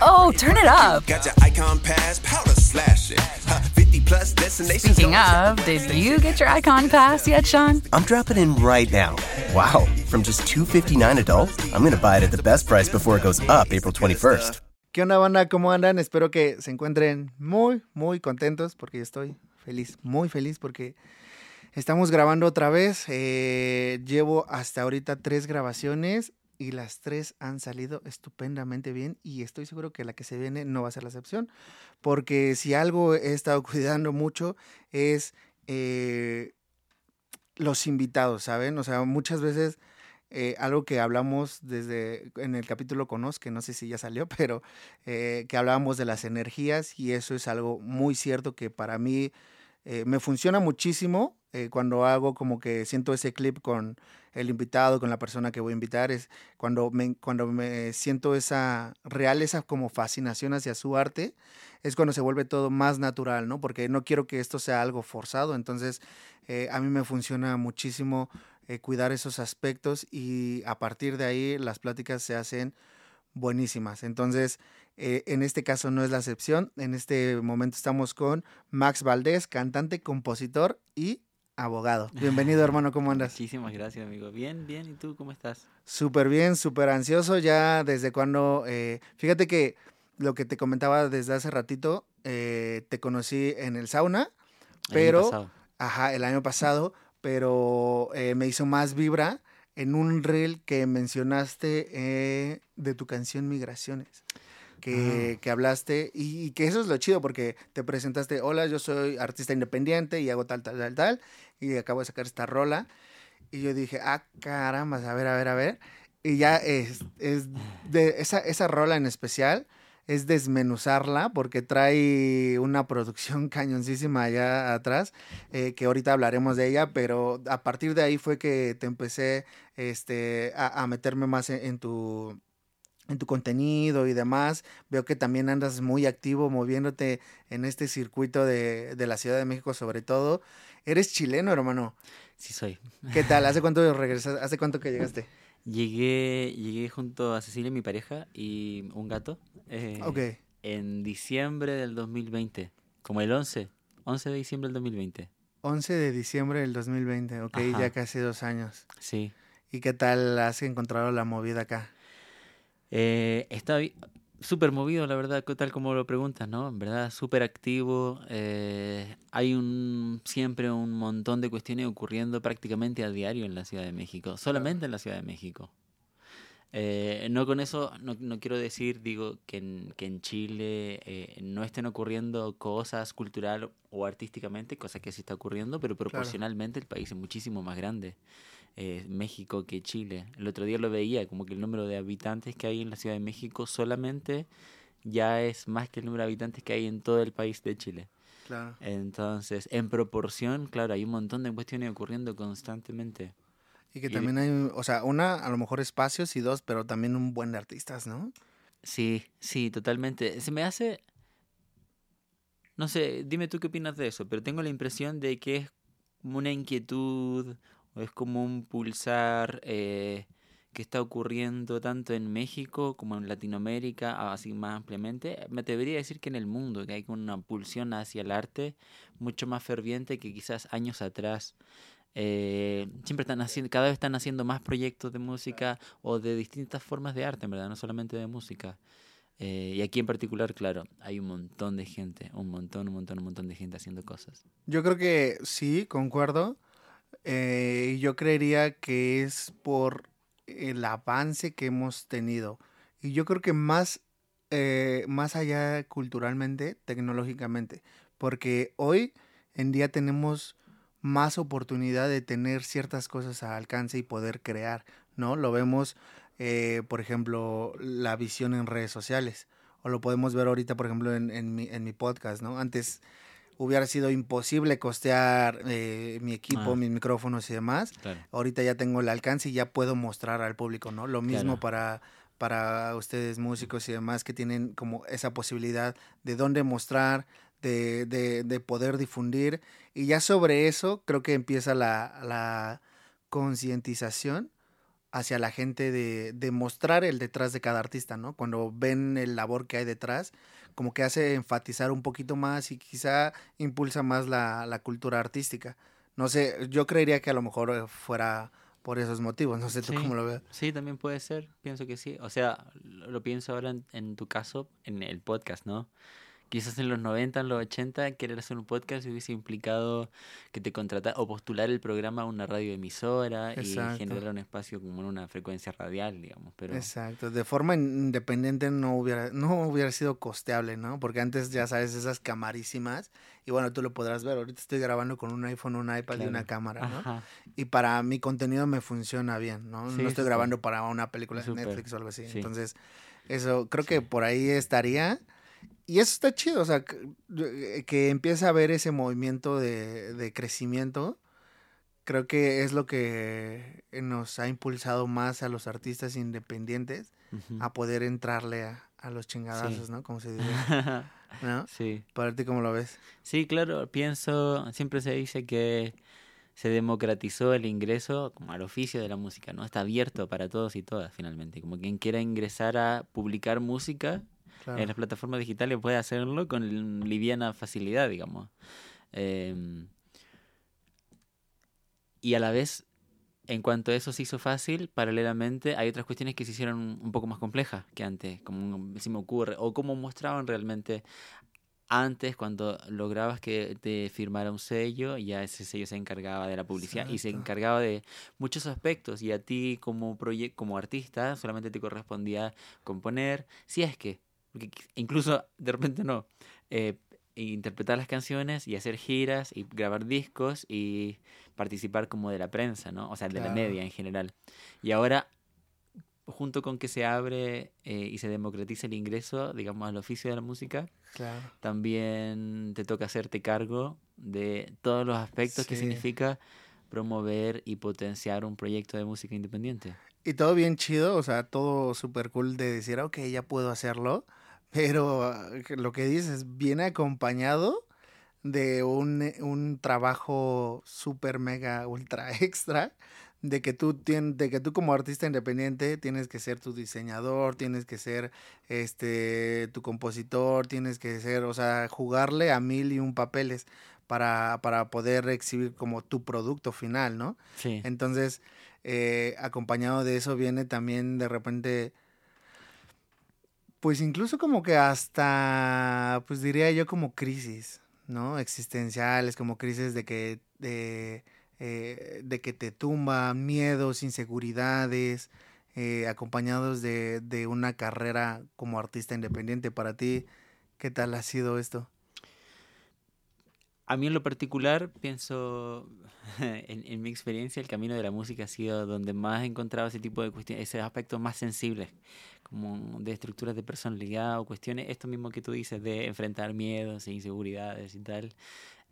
Oh, turn it up. Speaking of, did you get your Icon Pass yet, Sean? I'm dropping in right now. Wow, from just $259 adult, I'm going to buy it at the best price before it goes up April 21st. ¿Qué onda, banda? ¿Cómo andan? Espero que se encuentren muy, muy contentos porque yo estoy feliz, muy feliz porque estamos grabando otra vez. Eh, llevo hasta ahorita tres grabaciones y las tres han salido estupendamente bien y estoy seguro que la que se viene no va a ser la excepción, porque si algo he estado cuidando mucho es eh, los invitados, ¿saben? O sea, muchas veces eh, algo que hablamos desde en el capítulo Conos, que no sé si ya salió, pero eh, que hablábamos de las energías y eso es algo muy cierto que para mí me funciona muchísimo cuando hago como que siento ese clip con el invitado, con la persona que voy a invitar, es cuando me, cuando me siento esa real, esa como fascinación hacia su arte, es cuando se vuelve todo más natural, ¿no? Porque no quiero que esto sea algo forzado, entonces eh, a mí me funciona muchísimo eh, cuidar esos aspectos y a partir de ahí las pláticas se hacen buenísimas. Entonces, eh, en este caso no es la excepción. En este momento estamos con Max Valdés, cantante, compositor y abogado. Bienvenido, hermano, ¿cómo andas? Muchísimas gracias, amigo. Bien, bien, ¿y tú cómo estás? Súper bien, súper ansioso ya desde cuando... Eh, fíjate que lo que te comentaba desde hace ratito, eh, te conocí en el sauna, pero... El año ajá, el año pasado, pero eh, me hizo más vibra en un reel que mencionaste de tu canción Migraciones que, que hablaste y, que eso es lo chido porque te presentaste, hola, yo soy artista independiente y hago tal, tal, tal, tal, y acabo de sacar esta rola. Y yo dije, ah, caramba, a ver, a ver, a ver. Y ya es, es de esa, esa rola en especial es desmenuzarla porque trae una producción cañoncísima allá atrás, eh, que ahorita hablaremos de ella, pero a partir de ahí fue que te empecé este, a, a meterme más en, tu en tu contenido y demás. Veo que también andas muy activo moviéndote en este circuito de, de, la Ciudad de México sobre todo. Eres chileno, hermano. Sí soy. ¿Qué tal? ¿Hace cuánto regresas? ¿Hace cuánto que llegaste? Llegué, llegué junto a Cecilia, mi pareja, y un gato. Eh, ok. En diciembre del 2020. Como el 11. 11 de diciembre del 2020. 11 de diciembre del 2020, ok, ya casi dos años. Sí. ¿Y qué tal has encontrado la movida acá? Eh, está súper movido, la verdad, tal como lo preguntas, ¿no? En verdad, súper activo. Eh, hay un siempre un montón de cuestiones ocurriendo prácticamente a diario en la Ciudad de México, solamente en la Ciudad de México. Eh, no con eso, no, no, quiero decir, digo, que en, que en Chile eh, no estén ocurriendo cosas cultural o artísticamente, cosas que sí está ocurriendo, pero proporcionalmente el país es muchísimo más grande. Eh, México que Chile. El otro día lo veía, como que el número de habitantes que hay en la Ciudad de México solamente ya es más que el número de habitantes que hay en todo el país de Chile. Claro. Entonces, en proporción, claro, hay un montón de cuestiones ocurriendo constantemente. Y que también hay, o sea, una, a lo mejor espacios y dos, pero también un buen de artistas, ¿no? Sí, sí, totalmente. Se me hace, no sé, dime tú qué opinas de eso, pero tengo la impresión de que es una inquietud es como un pulsar eh, que está ocurriendo tanto en México como en Latinoamérica, así más ampliamente. Me debería decir que en el mundo, que hay una pulsión hacia el arte mucho más ferviente que quizás años atrás. Eh, siempre están haciendo, cada vez están haciendo más proyectos de música o de distintas formas de arte, en verdad, no solamente de música. Eh, y aquí en particular, claro, hay un montón de gente, un montón, un montón, un montón de gente haciendo cosas. Yo creo que sí, concuerdo. Eh, yo creería que es por el avance que hemos tenido. Y yo creo que más, eh, más allá culturalmente, tecnológicamente. Porque hoy en día tenemos más oportunidad de tener ciertas cosas a alcance y poder crear, ¿no? Lo vemos, eh, por ejemplo, la visión en redes sociales. O lo podemos ver ahorita, por ejemplo, en, en, mi, en mi podcast, ¿no? Antes hubiera sido imposible costear eh, mi equipo, ah. mis micrófonos y demás. Ahorita ya tengo el alcance y ya puedo mostrar al público, ¿no? Lo mismo para, para ustedes músicos y demás que tienen como esa posibilidad de dónde mostrar, de, de, de poder difundir. Y ya sobre eso creo que empieza la, la concientización hacia la gente de, de mostrar el detrás de cada artista, ¿no? Cuando ven el labor que hay detrás, como que hace enfatizar un poquito más y quizá impulsa más la, la cultura artística. No sé, yo creería que a lo mejor eh, fuera por esos motivos, no sé tú Sí. cómo lo ves. Sí, también puede ser, pienso que sí. O sea, lo lo pienso ahora en, en tu caso, en el podcast, ¿no? Quizás en los 90, en los 80, querer hacer un podcast hubiese implicado que te contratara o postular el programa a una radioemisora y Exacto. generar un espacio como en una frecuencia radial, digamos. Pero Exacto, de forma independiente no hubiera, no hubiera sido costeable, ¿no? Porque antes ya sabes esas camarísimas y bueno, tú lo podrás ver, ahorita estoy grabando con un iPhone, un iPad y Claro. una cámara, ¿no? Ajá, Y para mi contenido me funciona bien, ¿no? Sí, no estoy grabando para una película de. Netflix o algo así. Sí. Entonces, eso creo que Sí. por ahí estaría. Y eso está chido, o sea, que, eh, que empieza a haber ese movimiento de, de crecimiento. Creo que es lo que nos ha impulsado más a los artistas independientes ujú. a poder entrarle a, a los chingadazos, ¿no? Como se dice, ¿no? sí. Para ti, ¿cómo lo ves? Sí, claro, pienso, siempre se dice que se democratizó el ingreso como al oficio de la música, ¿no? Está abierto para todos y todas finalmente. Como quien quiera ingresar a publicar música Claro. en las plataformas digitales puede hacerlo con liviana facilidad, digamos. Em, y a la vez, en cuanto a eso se hizo fácil, paralelamente hay otras cuestiones que se hicieron un poco más complejas que antes, como se me ocurre, o como mostraban realmente antes cuando lograbas que te firmara un sello, ya ese sello se encargaba de la publicidad y se encargaba de muchos aspectos y a ti como como artista solamente te correspondía componer, si es que, porque incluso de repente no, eh, interpretar las canciones y hacer giras y grabar discos y participar como de la prensa, ¿no? O sea, de la media en general. Y ahora junto con que se abre eh, y se democratiza el ingreso, digamos, al oficio de la música, Claro. también te toca hacerte cargo de todos los aspectos que significa promover y potenciar un proyecto de música independiente. Y todo bien chido, o sea, todo súper cool de decir, ok, ya puedo hacerlo, pero ah, lo que dices viene acompañado de un, eh, un trabajo súper mega ultra extra, de que tú tien- de que tú como artista independiente tienes que ser tu diseñador, tienes que ser este tu compositor, tienes que ser, o sea, jugarle a mil y un papeles para, para poder exhibir como tu producto final, ¿no? Sí. Entonces, eh, acompañado de eso viene también de repente, pues incluso como que hasta, pues diría yo como crisis, ¿no? Existenciales, como crisis de que, de, eh, de que te tumba, miedos, inseguridades, eh, acompañados de, de una carrera como artista independiente. Para ti, ¿qué tal ha sido esto? A mí en lo particular pienso, en, mi experiencia, el camino de la música ha sido donde más he encontrado ese tipo de cuestiones, esos aspectos más sensibles, como de estructuras de personalidad o cuestiones, esto mismo que tú dices, de enfrentar miedos e inseguridades y tal.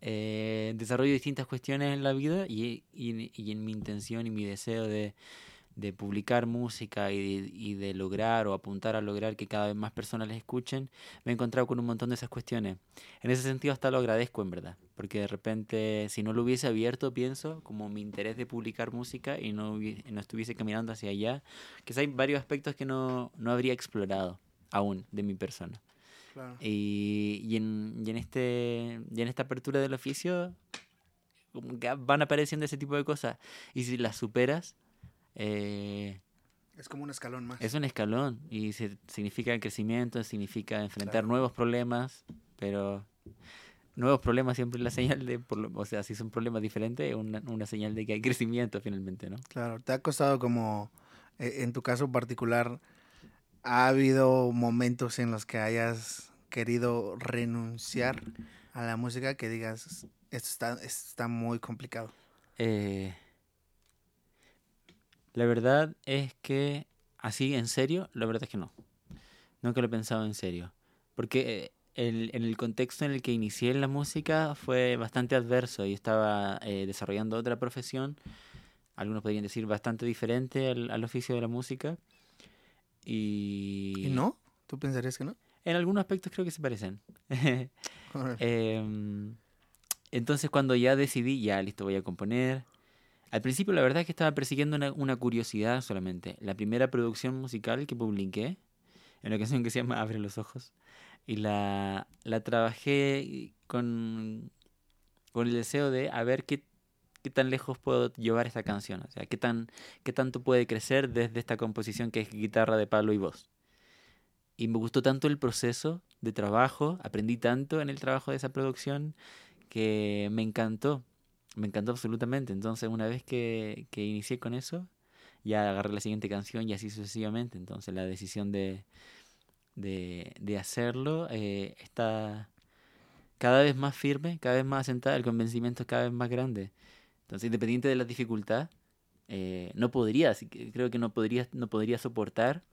Eh, desarrollo distintas cuestiones en la vida y- y en mi intención y mi deseo de, de publicar música y de, y de lograr o apuntar a lograr que cada vez más personas les escuchen, me he encontrado con un montón de esas cuestiones. En ese sentido hasta lo agradezco en verdad, porque de repente si no lo hubiese abierto, pienso, como mi interés de publicar música y no, no estuviese caminando hacia allá, quizá hay varios aspectos que no, no habría explorado aún de mi persona. Claro. Y, y en, y en este, y en esta apertura del oficio van apareciendo ese tipo de cosas. Y si las superas, eh, Es como un escalón más. es un escalón y se- significa crecimiento, significa enfrentar Claro. nuevos problemas, pero nuevos problemas siempre es la señal de, por lo- o sea, si son problemas diferentes, es una, una señal de que hay crecimiento finalmente, ¿no? Claro, ¿te ha costado como, eh, en tu caso particular, ha habido momentos en los que hayas querido renunciar a la música que digas, esto está, esto está muy complicado? Eh, la verdad es que, así en serio, la verdad es que no. Nunca lo he pensado en serio. Porque eh, el, en el contexto en el que inicié en la música fue bastante adverso. Yo estaba eh, desarrollando otra profesión, algunos podrían decir bastante diferente al, al oficio de la música. Y, ¿Y no? ¿Tú pensarías que no? En algunos aspectos creo que se parecen. Em, entonces cuando ya decidí, ya listo, voy a componer, Al principio la verdad es que estaba persiguiendo una, curiosidad solamente. La primera producción musical que publiqué, en una canción que se llama Abre los ojos, y la, la trabajé con, con el deseo de a ver qué, qué tan lejos puedo llevar esta canción, o sea, qué, tan, qué tanto puede crecer desde esta composición que es guitarra de palo y voz. Y me gustó tanto el proceso de trabajo, aprendí tanto en el trabajo de esa producción que me encantó, me encantó absolutamente. Entonces una vez que, que inicié con eso, ya agarré la siguiente canción y así sucesivamente. Entonces la decisión de, de, de hacerlo eh, está cada vez más firme, cada vez más asentada, el convencimiento es cada vez más grande. Entonces, independiente de la dificultad, eh, no podría, creo que no podría, no podría soportar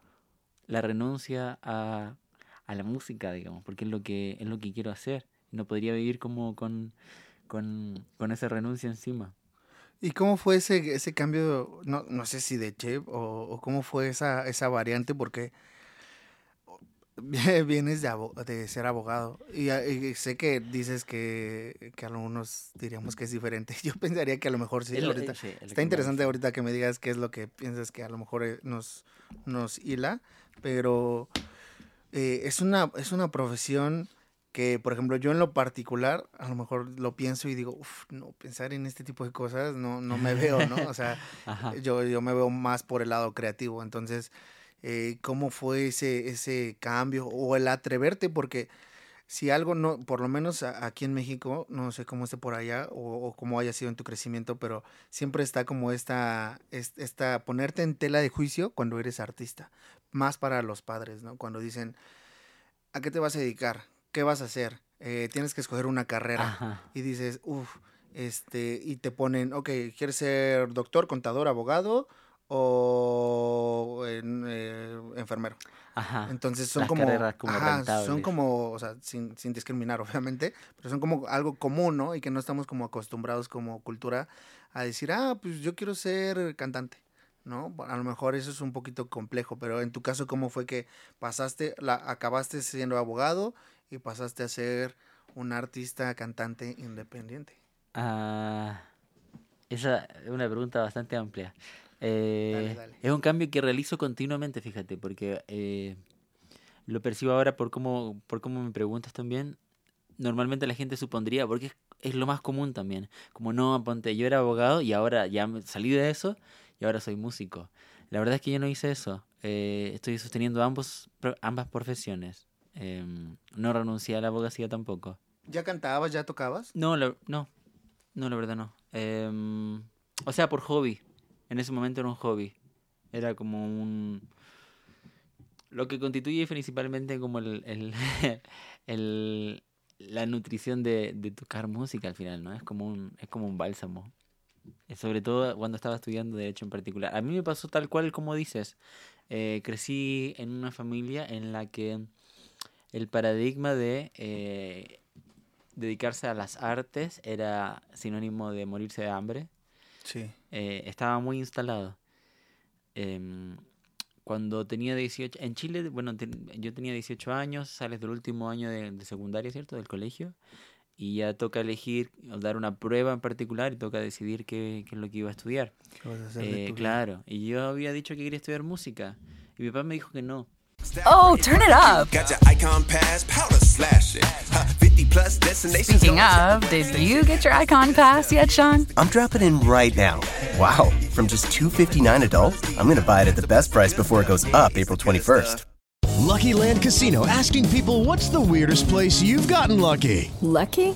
la renuncia a, a la música, digamos, porque es lo que, es lo que quiero hacer. No podría vivir como con, con, con esa renuncia encima. ¿Y cómo fue ese, ese cambio, no, no sé si de chef o, o cómo fue esa, esa variante? Porque vienes de, de ser abogado y, a- y sé que dices que, que algunos diríamos que es diferente. Yo pensaría que a lo mejor sí. Ahorita, lo está interesante ahorita que me digas qué es lo que piensas que a lo mejor eh, nos, nos hila, pero eh, es, una, es una profesión que, por ejemplo, yo en lo particular, a lo mejor lo pienso y digo, uff, no, pensar en este tipo de cosas no, no me veo, ¿no? O sea, yo, yo me veo más por el lado creativo. Entonces, eh, ¿cómo fue ese, ese cambio o el atreverte? Porque si algo no, por lo menos aquí en México, no sé cómo esté por allá o, o cómo haya sido en tu crecimiento, pero siempre está como esta, es- esta, ponerte en tela de juicio cuando eres artista, más para los padres, ¿no? Cuando dicen, ¿a qué te vas a dedicar? ¿Qué vas a hacer? Eh, tienes que escoger una carrera Ajá. y dices, uff, este, y te ponen, ok, ¿quieres ser doctor, contador, abogado o eh, enfermero? Ajá. Entonces son Las como, como ajá, son como, o sea, sin, sin discriminar, obviamente, pero son como algo común, ¿no? Y que no estamos como acostumbrados como cultura a decir, ah, pues yo quiero ser cantante, ¿no? A lo mejor eso es un poquito complejo, pero en tu caso, ¿cómo fue que pasaste, la, acabaste siendo abogado y pasaste a ser un artista cantante independiente? Ah, esa es una pregunta bastante amplia. Eh, dale. Es un cambio que realizo continuamente, fíjate, porque eh, lo percibo ahora por cómo, por cómo me preguntas también. Normalmente la gente supondría, porque es, es lo más común también, como no, ponte, yo era abogado y ahora ya salí de eso y ahora soy músico. La verdad es que yo no hice eso. Eh, estoy sosteniendo ambos, ambas profesiones. Em, no renuncié a la abogacía tampoco. ¿Ya cantabas, ya tocabas? No, la, no, no, la verdad no. Em, o sea, por hobby. En ese momento era un hobby. Era como un... Lo que constituye principalmente como el, el, el- la nutrición de, de tocar música al final, ¿no? Es como un, es como un bálsamo. Eh, Sobre todo cuando estaba estudiando Derecho en particular. A mí me pasó tal cual como dices. Eh, crecí en una familia en la que el paradigma de eh, dedicarse a las artes era sinónimo de morirse de hambre. Sí. Eh, estaba muy instalado. Em, cuando tenía 18, en Chile, bueno, ten- yo tenía 18 años, sales del último año de, de secundaria, ¿cierto? Del colegio, y ya toca elegir, dar una prueba en particular y toca decidir qué, qué es lo que iba a estudiar. ¿Qué vas a hacer Eh, claro, y yo había dicho que quería estudiar música, y mi papá me dijo que no. Oh, turn it up. Got your icon pass, powder slashing. Plus. Speaking of, did you get your icon pass yet, Sean? I'm dropping in right now. Wow, from just 259 adult, I'm going to buy it at the best price before it goes up April 21st. Lucky Land Casino asking people what's the weirdest place you've gotten lucky? Lucky?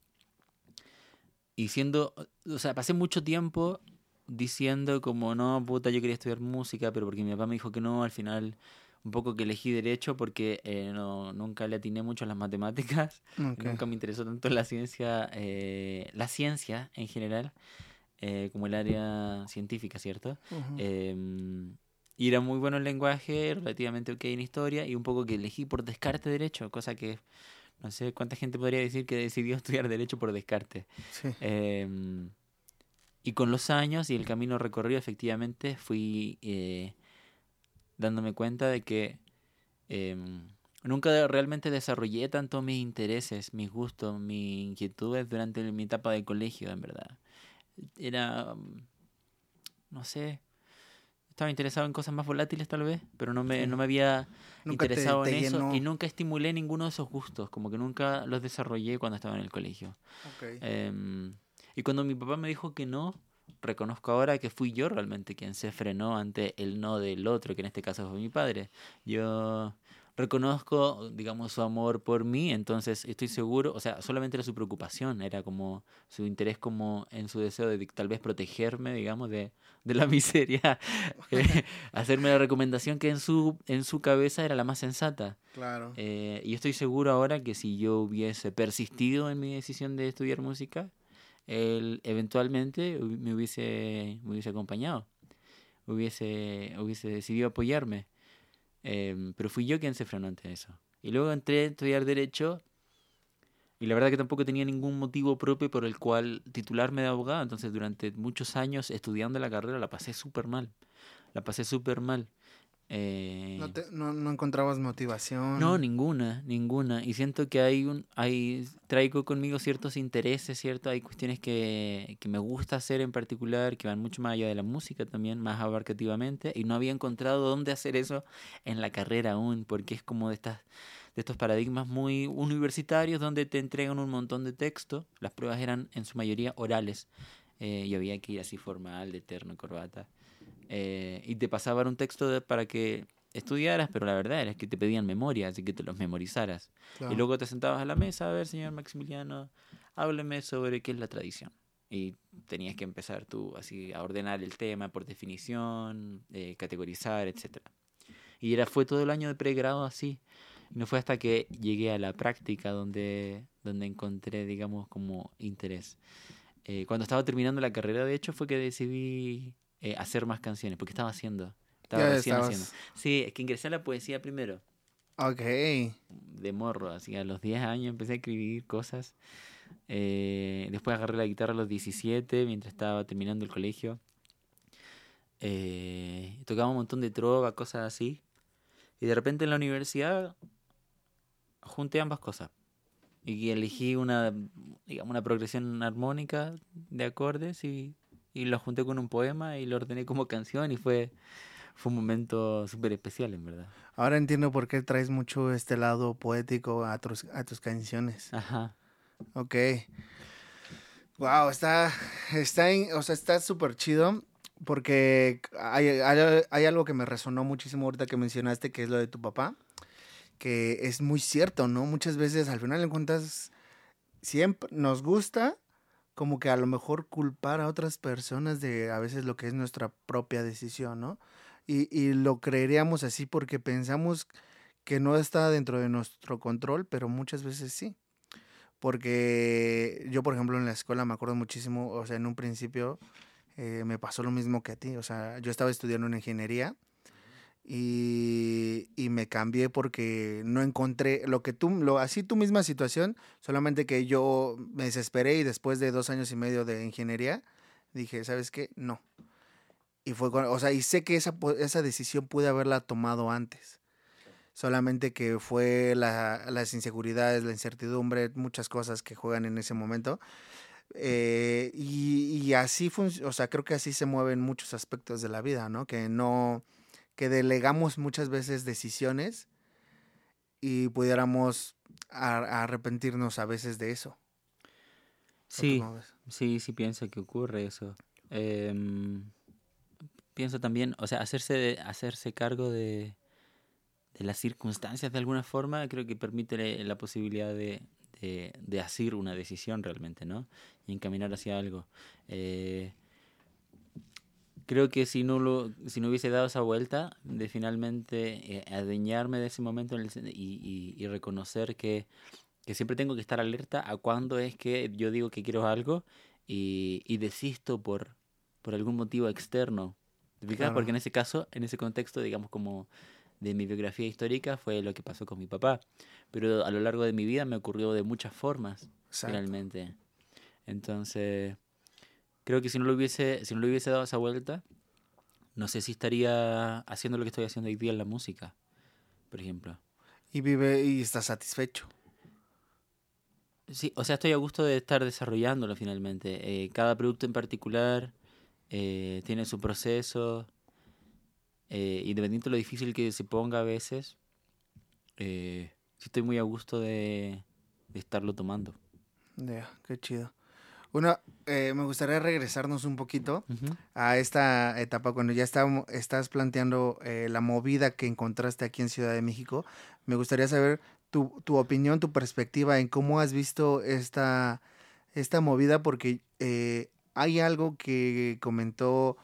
Y siendo, o sea, pasé mucho tiempo diciendo como, no, puta, yo quería estudiar música, pero porque mi papá me dijo que no, al final un poco que elegí derecho porque eh, no, nunca le atiné mucho a las matemáticas, nunca me interesó tanto la ciencia, eh, la ciencia en general. eh, como el área científica, ¿cierto? Em, y era muy bueno en lenguaje, relativamente ok en historia, y un poco que elegí por descarte derecho, cosa que no sé cuánta gente podría decir que decidió estudiar derecho por descarte. Sí. Em, y con los años y el camino recorrido, efectivamente, fui eh, dándome cuenta de que em, nunca realmente desarrollé tanto mis intereses, mis gustos, mis inquietudes durante mi etapa de colegio, en verdad. Era, no sé, estaba interesado en cosas más volátiles tal vez, pero no me, Sí. no me había Nunca interesado te en eso y nunca estimulé ninguno de esos gustos, como que nunca los desarrollé cuando estaba en el colegio. Em, y cuando mi papá me dijo que no, reconozco ahora que fui yo realmente quien se frenó ante el no del otro, que en este caso fue mi padre. Yo reconozco, digamos, su amor por mí, entonces estoy seguro, o sea, solamente era su preocupación, era como su interés como en su deseo de tal vez protegerme, digamos, de, de la miseria, eh, hacerme la recomendación que en su, en su cabeza era la más sensata. Claro. Eh, y estoy seguro ahora que si yo hubiese persistido en mi decisión de estudiar música, él eventualmente me hubiese, me hubiese acompañado, hubiese, hubiese decidido apoyarme. Em, pero fui yo quien se frenó ante eso. Y luego entré a estudiar Derecho y la verdad que tampoco tenía ningún motivo propio por el cual titularme de abogado. Entonces durante muchos años estudiando la carrera la pasé súper mal. La pasé súper mal. Eh, No, te- no, no encontrabas motivación. no, ninguna, ninguna. Y siento que hay un, hay, traigo conmigo ciertos intereses, ¿cierto? Hay cuestiones que, que me gusta hacer en particular, que van mucho más allá de la música también, más abarcativamente, y no había encontrado dónde hacer eso en la carrera aún, porque es como de estas de estos paradigmas muy universitarios donde te entregan un montón de texto. Las pruebas eran en su mayoría orales eh, y había que ir así formal, de terno, corbata. Eh, y te pasaban un texto de- para que estudiaras, pero la verdad era que te pedían memoria, así que te los memorizaras. Claro. Y luego te sentabas a la mesa, a ver, señor Maximiliano, hábleme sobre qué es la tradición. Y tenías que empezar tú así a ordenar el tema por definición, eh, categorizar, etcétera. Y era, fue todo el año de pregrado así. Y no fue hasta que llegué a la práctica donde, donde encontré, digamos, como interés. Eh, cuando estaba terminando la carrera, de hecho, fue que decidí eh, hacer más canciones, porque estaba haciendo. Estaba recién estabas- haciendo. Sí, es que ingresé a la poesía primero, Ok. de morro, así a los 10 años empecé a escribir cosas. Eh, después agarré la guitarra a los 17, mientras estaba terminando el colegio. Eh, tocaba un montón de trova, cosas así. Y de repente en la universidad junté ambas cosas. Y elegí una, digamos, una progresión armónica de acordes y, y lo junté con un poema y lo ordené como canción y fue, fue un momento súper especial, en verdad. Ahora entiendo por qué traes mucho este lado poético a tus, a tus canciones. Ajá. Ok. Wow, está, está, o sea, está súper chido porque hay, hay- hay algo que me resonó muchísimo ahorita que mencionaste, que es lo de tu papá, que es muy cierto, ¿no? Muchas veces al final de cuentas siempre nos gusta como que a lo mejor culpar a otras personas de a veces lo que es nuestra propia decisión, ¿no? Y, y lo creeríamos así porque pensamos que no está dentro de nuestro control, pero muchas veces sí. Porque yo, por ejemplo, en la escuela me acuerdo muchísimo, o sea, en un principio eh, me pasó lo mismo que a ti. O sea, yo estaba estudiando una ingeniería y, y me cambié porque no encontré lo que tú, lo, así tu misma situación, solamente que yo me desesperé y después de dos años y medio de ingeniería dije, ¿sabes qué? No. Y fue, cuando- o sea, y sé que esa, esa decisión pude haberla tomado antes. Solamente que fue la- las inseguridades, la incertidumbre, muchas cosas que juegan en ese momento. Eh, y, y así, o sea, creo que así se mueven muchos aspectos de la vida, ¿no? Que no, que delegamos muchas veces decisiones y pudiéramos a- arrepentirnos a veces de eso. ¿O tú Sí, sí, sí pienso que ocurre eso. Em, pienso también, o sea, hacerse, de- hacerse cargo de, de las circunstancias de alguna forma, creo que permite la posibilidad de, de, de hacer una decisión realmente, ¿no? Y encaminar hacia algo. Eh, creo que si no, lo, si no hubiese dado esa vuelta, de finalmente eh, adueñarme de ese momento en el y, y- y reconocer que, que siempre tengo que estar alerta a cuándo es que yo digo que quiero algo y, y desisto por, por algún motivo externo. ¿Te fijas? Claro. Porque en ese caso, en ese contexto, digamos, como de mi biografía histórica, fue lo que pasó con mi papá. Pero a lo largo de mi vida me ocurrió de muchas formas, Exacto. finalmente. Entonces, creo que si no lo hubiese, si no le hubiese dado esa vuelta, no sé si estaría haciendo lo que estoy haciendo hoy día en la música, por ejemplo. Y vive y está satisfecho. Sí, o sea, estoy a gusto de estar desarrollándolo finalmente. Eh, cada producto en particular eh, tiene su proceso. eh, independiente de lo difícil que se ponga a veces, eh, sí estoy muy a gusto de, de estarlo tomando. Ya, qué chido. Bueno, eh, me gustaría regresarnos un poquito a esta etapa cuando ya estábamos- estás planteando eh, la movida que encontraste aquí en Ciudad de México. Me gustaría saber tu, tu opinión, tu perspectiva en cómo has visto esta, esta movida, porque eh, hay algo que comentó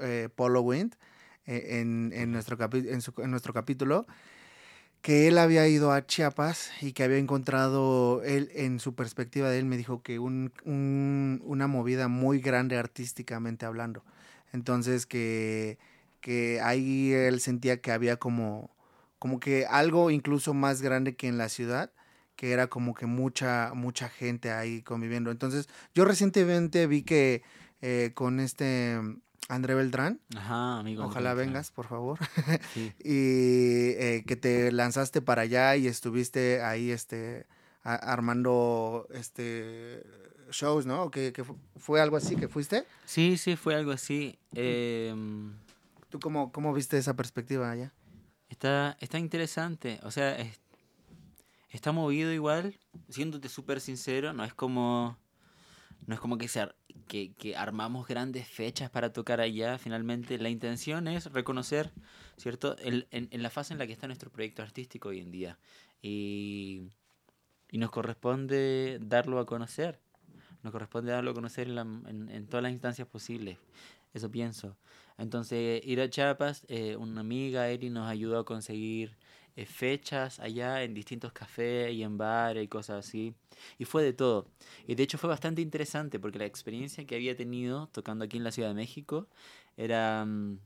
eh, Polo Wind eh, en, en nuestro capi- en, su- en nuestro capítulo, que él había ido a Chiapas y que había encontrado, él en su perspectiva de él me dijo que un, un- una movida muy grande artísticamente hablando. Entonces que, que ahí él sentía que había como, como que algo incluso más grande que en la ciudad, que era como que mucha, mucha gente ahí conviviendo. Entonces yo recientemente vi que eh, con este André Beltrán, Ajá, amigo. Ojalá vengas, por favor. Sí. y eh, que te lanzaste para allá y estuviste ahí este a- armando este shows, ¿no? ¿Que, que fu- fue algo así que fuiste? Sí, sí, fue algo así. Em, ¿Tú cómo, cómo viste esa perspectiva allá? Está, está interesante. O sea, es- está movido igual. Siéndote súper sincero, no es como. No es como que, se que, que armamos grandes fechas para tocar allá. Finalmente, la intención es reconocer, ¿cierto? El- en, la fase en la que está nuestro proyecto artístico hoy en día. Y, y nos corresponde darlo a conocer. Nos corresponde darlo a conocer en- en todas las instancias posibles. Eso pienso. Entonces, ir a Chiapas, eh, una amiga, Eri, nos ayudó a conseguir eh, fechas allá en distintos cafés y en bares y cosas así. Y fue de todo. Y de hecho fue bastante interesante porque la experiencia que había tenido tocando aquí en la Ciudad de México era mm,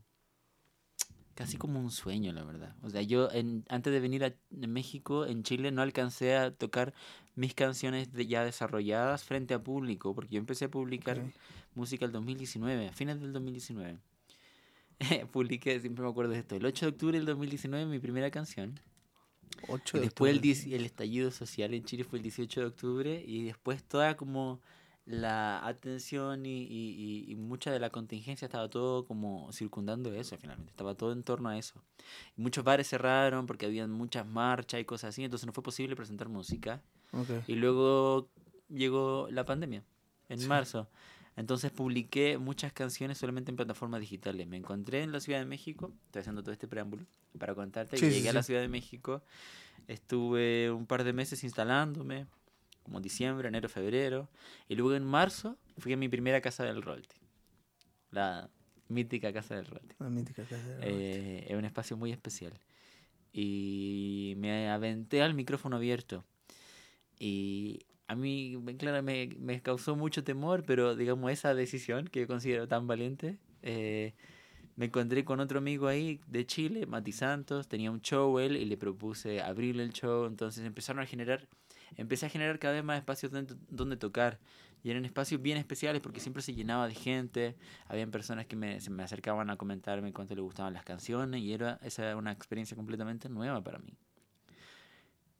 casi como un sueño, la verdad. O sea, yo en, antes de venir a México, en Chile, no alcancé a tocar mis canciones de- ya desarrolladas frente a público, porque yo empecé a publicar música el 2019, a fines del 2019. Publiqué, siempre me acuerdo de esto, el 8 de octubre del 2019 mi primera canción. 8 Y de después el, octubre. 10 el estallido social en Chile fue el 18 de octubre y después toda como la atención y, y, y- mucha de la contingencia estaba todo como circundando eso finalmente, estaba todo en torno a eso. Y muchos bares cerraron porque habían muchas marchas y cosas así, entonces no fue posible presentar música. Ok. Y luego llegó la pandemia, en marzo. Entonces publiqué muchas canciones solamente en plataformas digitales. Me encontré en la Ciudad de México, estoy haciendo todo este preámbulo para contarte Sí, que sí, llegué a la sí. Ciudad de México, estuve un par de meses instalándome, como diciembre, enero, febrero, y luego en marzo fui a mi primera casa del Rolte, la mítica casa del Rolte. La mítica casa de Rolte. Eh, es un espacio muy especial. Y me aventé al micrófono abierto. Y a mí, claro, me, me causó mucho temor, pero digamos, esa decisión que yo considero tan valiente, eh, me encontré con otro amigo ahí de Chile, Mati Santos, tenía un show él y le propuse abrirle el show, entonces empezaron a generar, empecé a generar cada vez más espacios donde, donde tocar. Y eran espacios bien especiales porque siempre se llenaba de gente, habían personas que me, se me acercaban a comentarme cuánto les gustaban las canciones y era esa era una experiencia completamente nueva para mí.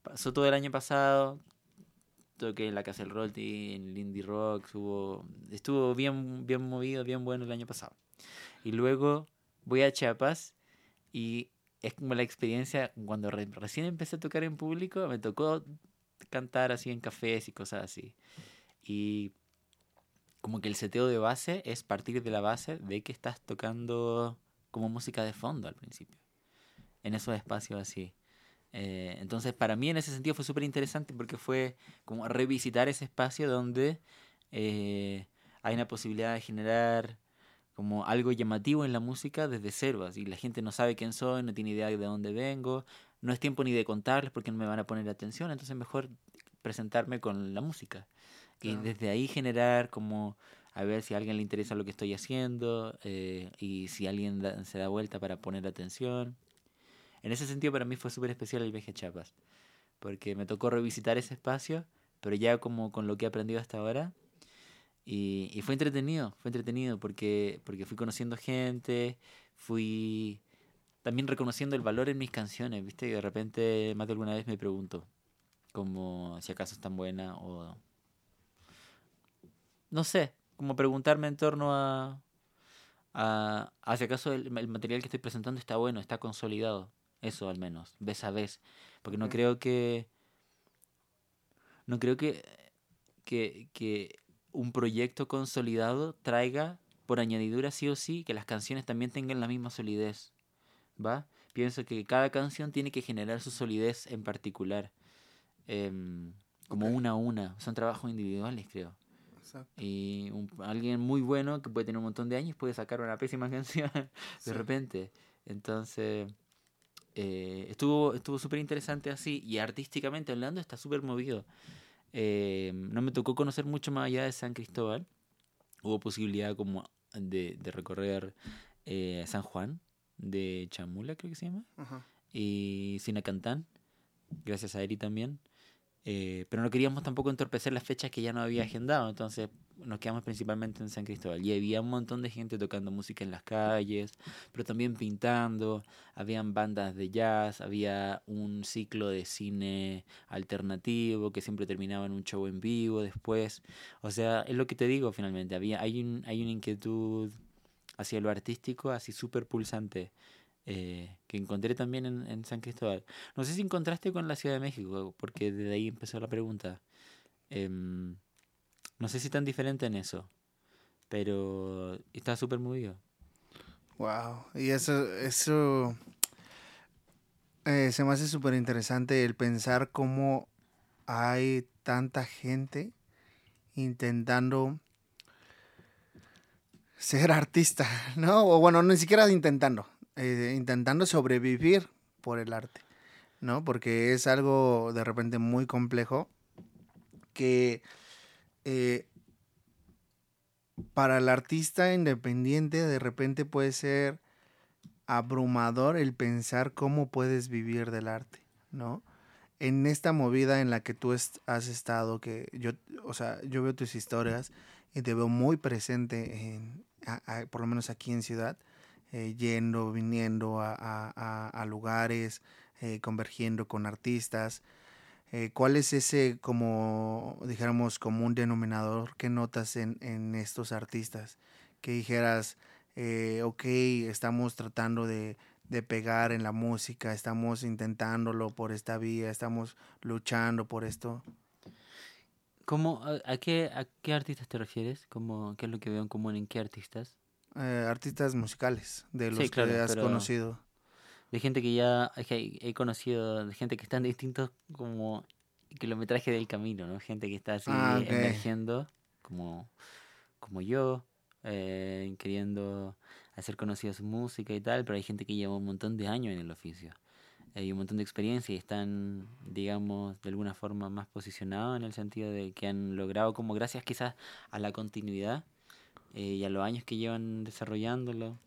Pasó todo el año pasado, toqué en la Casa del Rolti, en el Indie Rock, estuvo, estuvo bien, bien movido, bien bueno el año pasado. Y luego voy a Chiapas y es como la experiencia, cuando re- recién empecé a tocar en público, me tocó cantar así en cafés y cosas así. Y como que el seteo de base es partir de la base de que estás tocando como música de fondo al principio, en esos espacios así. Eh, entonces, para mí en ese sentido fue súper interesante porque fue como revisitar ese espacio donde eh, hay una posibilidad de generar como algo llamativo en la música desde cero. Así la gente no sabe quién soy, no tiene idea de dónde vengo, no es tiempo ni de contarles porque no me van a poner atención, entonces mejor presentarme con la música. Y desde ahí generar como a ver si a alguien le interesa lo que estoy haciendo eh, y si alguien se da vuelta para poner atención. En ese sentido para mí fue súper especial el viaje a Chiapas, porque me tocó revisitar ese espacio, pero ya como con lo que he aprendido hasta ahora. Y, fue entretenido, fue entretenido porque, porque fui conociendo gente, fui también reconociendo el valor en mis canciones, ¿viste? Y de repente más de alguna vez me pregunto como si acaso están buenas o... No sé, como preguntarme en torno a, a, si acaso el, material que estoy presentando está bueno, está consolidado. Eso al menos, vez a vez. Porque no creo que... No creo que, que, que un proyecto consolidado traiga por añadidura sí o sí que las canciones también tengan la misma solidez. ¿Va? Pienso que cada canción tiene que generar su solidez en particular. Eh, como okay. una a una. Son trabajos individuales, creo. Exacto. Y un, alguien muy bueno que puede tener un montón de años puede sacar una pésima canción de sí. repente. Entonces, eh, estuvo estuvo súper interesante así. Y artísticamente hablando, está súper movido. Eh, no me tocó conocer mucho más allá de San Cristóbal. Hubo posibilidad como de, de recorrer eh, San Juan de Chamula, creo que se llama. Ajá. Y Sinacantán, gracias a Eri también. Pero no queríamos tampoco entorpecer las fechas que ya no había agendado, entonces nos quedamos principalmente en San Cristóbal. Y había un montón de gente tocando música en las calles, pero también pintando, habían bandas de jazz, había un ciclo de cine alternativo que siempre terminaba en un show en vivo después. O sea, es lo que te digo finalmente, había, hay, un, hay una inquietud hacia lo artístico así súper pulsante. Eh, que encontré también en, San Cristóbal. No sé si encontraste con la Ciudad de México, porque desde ahí empezó la pregunta. Eh, no sé si tan diferente en eso, pero está súper movido. Wow, y eso, eso eh, se me hace súper interesante el pensar cómo hay tanta gente intentando ser artista, ¿no? O bueno, ni siquiera intentando, eh, intentando sobrevivir por el arte, ¿no? Porque es algo de repente muy complejo que eh, para el artista independiente de repente puede ser abrumador el pensar cómo puedes vivir del arte, ¿no? En esta movida en la que tú has estado, que yo, o sea, yo veo tus historias y te veo muy presente en, por lo menos aquí en Ciudad, eh, yendo, viniendo a, a lugares, eh, convergiendo con artistas. Eh, ¿Cuál es ese, como dijéramos, común denominador que notas en, en estos artistas? Que dijeras, eh, ok, estamos tratando de, de, pegar en la música, estamos intentándolo por esta vía, estamos luchando por esto. ¿Cómo, a, a, qué, ¿A qué artistas te refieres? ¿Cómo, ¿Qué es lo que veo en común en qué artistas? Eh, artistas musicales, de los sí, claro, que has conocido. De gente que ya que he conocido, de gente que está en distintos como kilometraje del camino, ¿no? Gente que está así ah, okay. emergiendo, como, como yo, eh, queriendo hacer conocida su música y tal, pero hay gente que lleva un montón de años en el oficio hay un montón de experiencia y están, digamos, de alguna forma más posicionados en el sentido de que han logrado, como gracias quizás a la continuidad eh, y a los años que llevan desarrollándolo,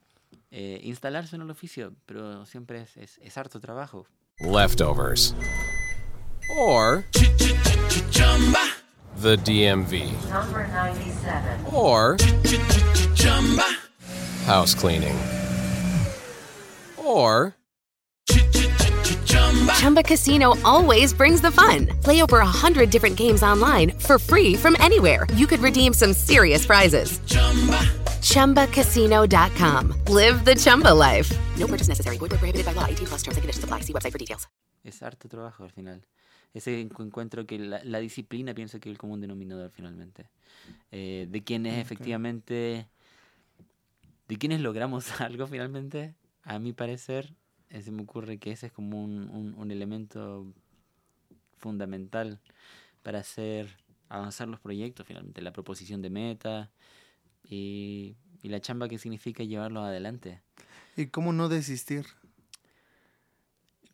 eh, instalarse en el oficio, pero siempre es, es, es harto trabajo. Leftovers. Or. The DMV. Number 97. Or. House cleaning. Or. Chumba Casino always brings the fun. Play over a hundred different games online for free from anywhere. You could redeem some serious prizes. Chumba. ChumbaCasino.com. Live the Chumba life. No purchase necessary. Void prohibited by law. 18 plus terms and conditions apply. See website for details. Es harto trabajo al final. Ese encuentro que la, la disciplina pienso que es el común denominador finalmente. Eh, de quienes okay. efectivamente... De quienes logramos algo finalmente, a mi parecer, se me ocurre que ese es como un, un, un, elemento fundamental para hacer avanzar los proyectos finalmente, la proposición de meta y, y la chamba que significa llevarlos adelante. ¿Y cómo no desistir?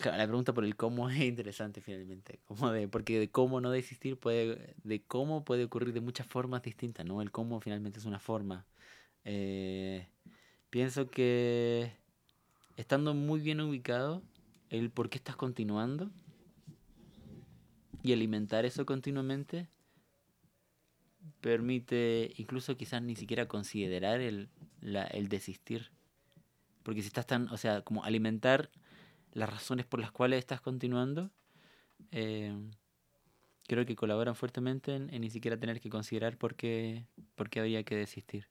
La pregunta por el cómo es interesante finalmente, como de, porque de cómo no desistir puede, de cómo puede ocurrir de muchas formas distintas, ¿no? El cómo finalmente es una forma. Eh, pienso que estando muy bien ubicado, el por qué estás continuando y alimentar eso continuamente permite incluso quizás ni siquiera considerar el, la, el desistir. Porque si estás tan, o sea, como alimentar las razones por las cuales estás continuando, eh, creo que colaboran fuertemente en, en, ni siquiera tener que considerar por qué, por qué habría que desistir.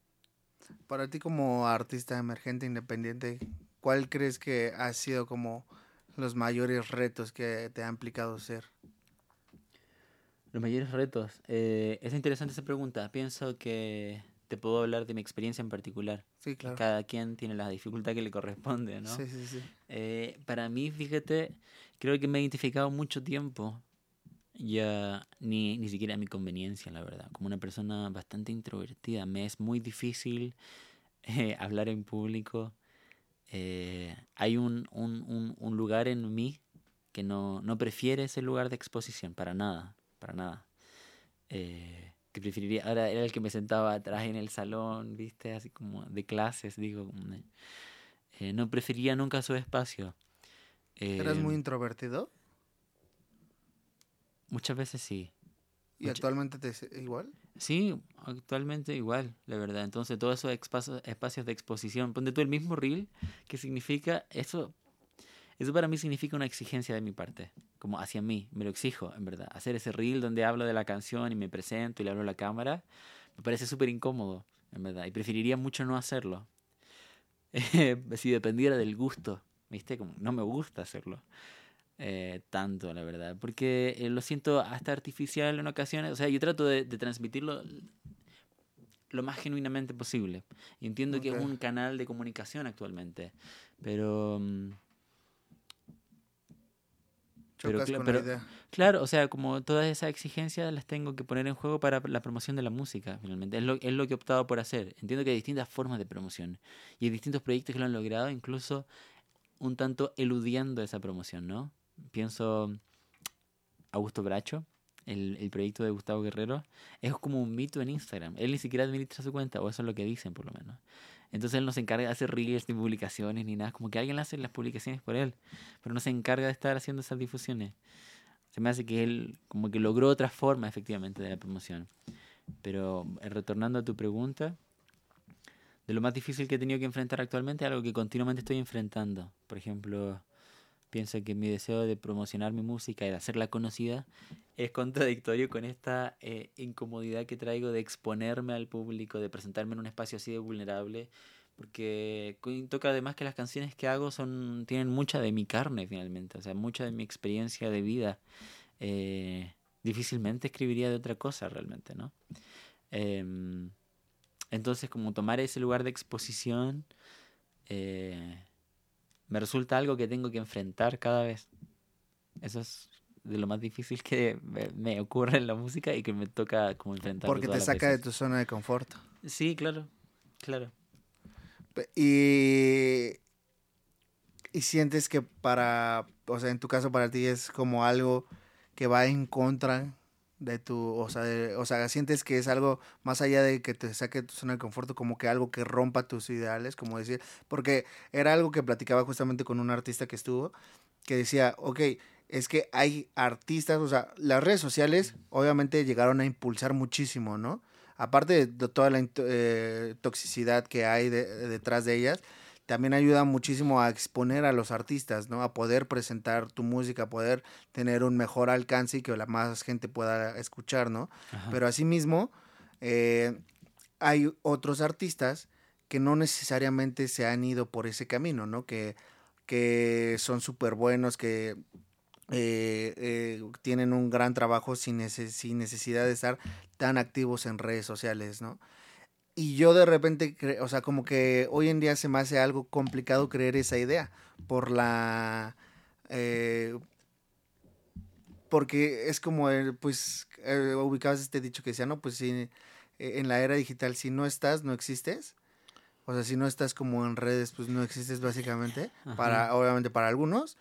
Para ti como artista emergente independiente, ¿cuál crees que ha sido como los mayores retos que te ha implicado ser? Los mayores retos. Eh, es interesante esa pregunta. Pienso que te puedo hablar de mi experiencia en particular. Sí, claro. Cada quien tiene la dificultad que le corresponde, ¿no? Sí, sí, sí. Eh, para mí, fíjate, creo que me he identificado mucho tiempo, ya ni, ni siquiera a mi conveniencia, la verdad, como una persona bastante introvertida. Me es muy difícil eh, hablar en público. Eh, hay un, un, un, un, lugar en mí que no, no prefiere ese lugar de exposición, para nada, para nada. Eh, que preferiría, ahora era el que me sentaba atrás en el salón, viste, así como de clases, digo, eh, no prefería nunca su espacio. Eh, ¿Eras muy introvertido? Muchas veces sí. ¿Y actualmente te igual? Sí, actualmente igual, la verdad. Entonces, todos esos espacios, espacios de exposición, ponte tú el mismo reel, que significa eso. Eso para mí significa una exigencia de mi parte, como hacia mí, me lo exijo, en verdad. Hacer ese reel donde hablo de la canción y me presento y le hablo a la cámara, me parece súper incómodo, en verdad. Y preferiría mucho no hacerlo. si dependiera del gusto, ¿viste? Como no me gusta hacerlo. Eh, tanto, la verdad. Porque eh, lo siento hasta artificial en ocasiones. O sea, yo trato de, de transmitirlo lo más genuinamente posible. Y entiendo okay. que es un canal de comunicación actualmente. Pero... Um, pero, con pero la idea. claro, o sea, como todas esas exigencias las tengo que poner en juego para la promoción de la música, finalmente. Es lo, es lo que he optado por hacer. Entiendo que hay distintas formas de promoción y hay distintos proyectos que lo han logrado, incluso un tanto eludiendo esa promoción, ¿no? Pienso Augusto Bracho, el, el proyecto de Gustavo Guerrero, es como un mito en Instagram. Él ni siquiera administra su cuenta, o eso es lo que dicen por lo menos. Entonces él no se encarga de hacer reels ni publicaciones ni nada. Como que alguien hace las publicaciones por él. Pero no se encarga de estar haciendo esas difusiones. Se me hace que él como que logró otra forma efectivamente de la promoción. Pero eh, retornando a tu pregunta, de lo más difícil que he tenido que enfrentar actualmente, algo que continuamente estoy enfrentando. Por ejemplo, pienso que mi deseo de promocionar mi música y de hacerla conocida es contradictorio con esta eh, incomodidad que traigo de exponerme al público, de presentarme en un espacio así de vulnerable, porque toca además que las canciones que hago son tienen mucha de mi carne finalmente, o sea, mucha de mi experiencia de vida. Eh, difícilmente escribiría de otra cosa realmente, ¿no? Eh, entonces, como tomar ese lugar de exposición eh, me resulta algo que tengo que enfrentar cada vez. Eso es de lo más difícil que me, me ocurre en la música y que me toca como enfrentar. Porque te saca de tu zona de confort. Sí, claro, claro. Y, y sientes que para, o sea, en tu caso para ti es como algo que va en contra de tu, o sea, de, o sea, sientes que es algo más allá de que te saque tu zona de confort, como que algo que rompa tus ideales, como decir, porque era algo que platicaba justamente con un artista que estuvo, que decía, ok, es que hay artistas, o sea, las redes sociales obviamente llegaron a impulsar muchísimo, ¿no? Aparte de toda la eh, toxicidad que hay de, detrás de ellas, también ayuda muchísimo a exponer a los artistas, ¿no? A poder presentar tu música, a poder tener un mejor alcance y que la más gente pueda escuchar, ¿no? Ajá. Pero asimismo, eh, hay otros artistas que no necesariamente se han ido por ese camino, ¿no? Que, que son súper buenos, que eh, eh, tienen un gran trabajo sin, neces sin, necesidad de estar tan activos en redes sociales, ¿no? Y yo de repente, o sea, como que hoy en día se me hace algo complicado creer esa idea por la... Eh, porque es como, pues, eh, ubicabas este dicho que decía, no, pues si en la era digital, si no estás, no existes. O sea, si no estás como en redes, pues no existes básicamente, para, obviamente para algunos.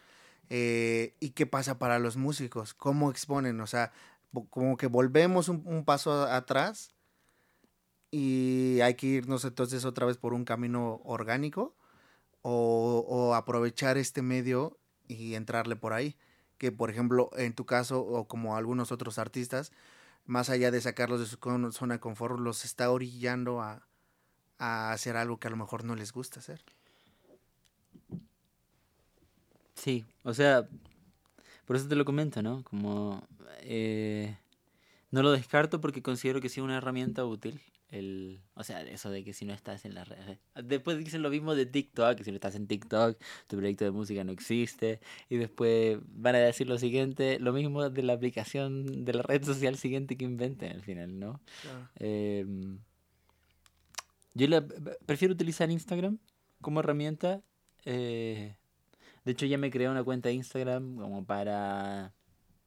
Eh, ¿Y qué pasa para los músicos? ¿Cómo exponen? O sea, como que volvemos un, un paso atrás y hay que irnos entonces otra vez por un camino orgánico o, o, aprovechar este medio y entrarle por ahí. Que por ejemplo, en tu caso o como algunos otros artistas, más allá de sacarlos de su zona de confort, los está orillando a, a hacer algo que a lo mejor no les gusta hacer. Sí, o sea, por eso te lo comento, ¿no? Como eh, no lo descarto porque considero que sí una herramienta útil. El, o sea, eso de que si no estás en las redes. Después dicen lo mismo de TikTok, que si no estás en TikTok, tu proyecto de música no existe. Y después van a decir lo siguiente, lo mismo de la aplicación de la red social siguiente que inventen al final, ¿no? Eh, yo la, prefiero utilizar Instagram como herramienta. Eh, de hecho, ya me creé una cuenta de Instagram como para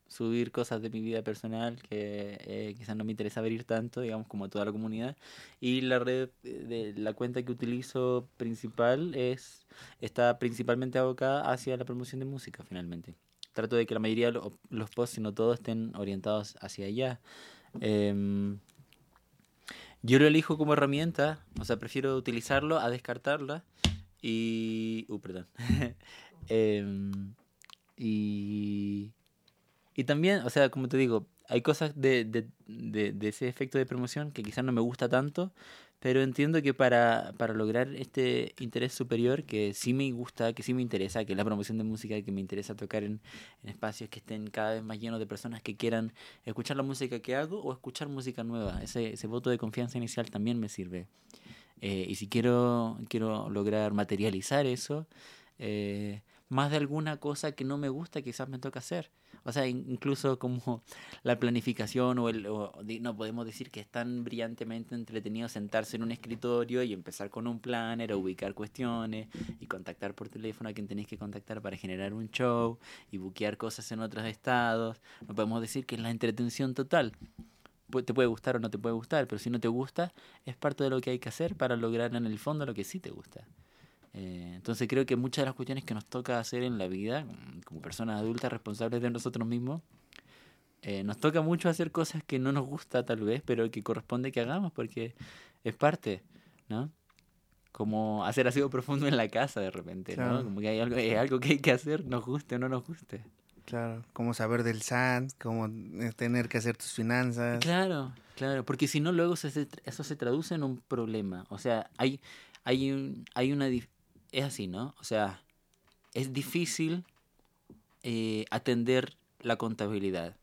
subir cosas de mi vida personal que eh, quizás no me interesa abrir tanto, digamos, como toda la comunidad. Y la red, de la cuenta que utilizo principal es está principalmente abocada hacia la promoción de música, finalmente. Trato de que la mayoría de los posts, si no todos, estén orientados hacia allá. Eh, yo lo elijo como herramienta, o sea, prefiero utilizarlo a descartarla. Y. Uh, perdón. eh, y. Y también, o sea, como te digo, hay cosas de, de, de, de ese efecto de promoción que quizás no me gusta tanto, pero entiendo que para, para lograr este interés superior, que sí me gusta, que sí me interesa, que es la promoción de música, que me interesa tocar en, en, espacios que estén cada vez más llenos de personas que quieran escuchar la música que hago o escuchar música nueva. Ese, ese voto de confianza inicial también me sirve. Eh, y si quiero, quiero lograr materializar eso, eh, más de alguna cosa que no me gusta quizás me toca hacer. O sea, incluso como la planificación o el... O, no podemos decir que es tan brillantemente entretenido sentarse en un escritorio y empezar con un planner, ubicar cuestiones y contactar por teléfono a quien tenéis que contactar para generar un show y buquear cosas en otros estados. No podemos decir que es la entretención total. Te puede gustar o no te puede gustar, pero si no te gusta, es parte de lo que hay que hacer para lograr en el fondo lo que sí te gusta. Eh, entonces creo que muchas de las cuestiones que nos toca hacer en la vida, como personas adultas responsables de nosotros mismos, eh, nos toca mucho hacer cosas que no nos gusta tal vez, pero que corresponde que hagamos porque es parte, ¿no? Como hacer aseo profundo en la casa de repente, claro. ¿no? Como que hay algo, hay algo que hay que hacer, nos guste o no nos guste. Claro, como saber del SAT, como tener que hacer tus finanzas. Claro, claro, porque si no luego se, eso se traduce en un problema. O sea, hay, hay, un, hay una es así, ¿no? O sea, es difícil eh, atender la contabilidad,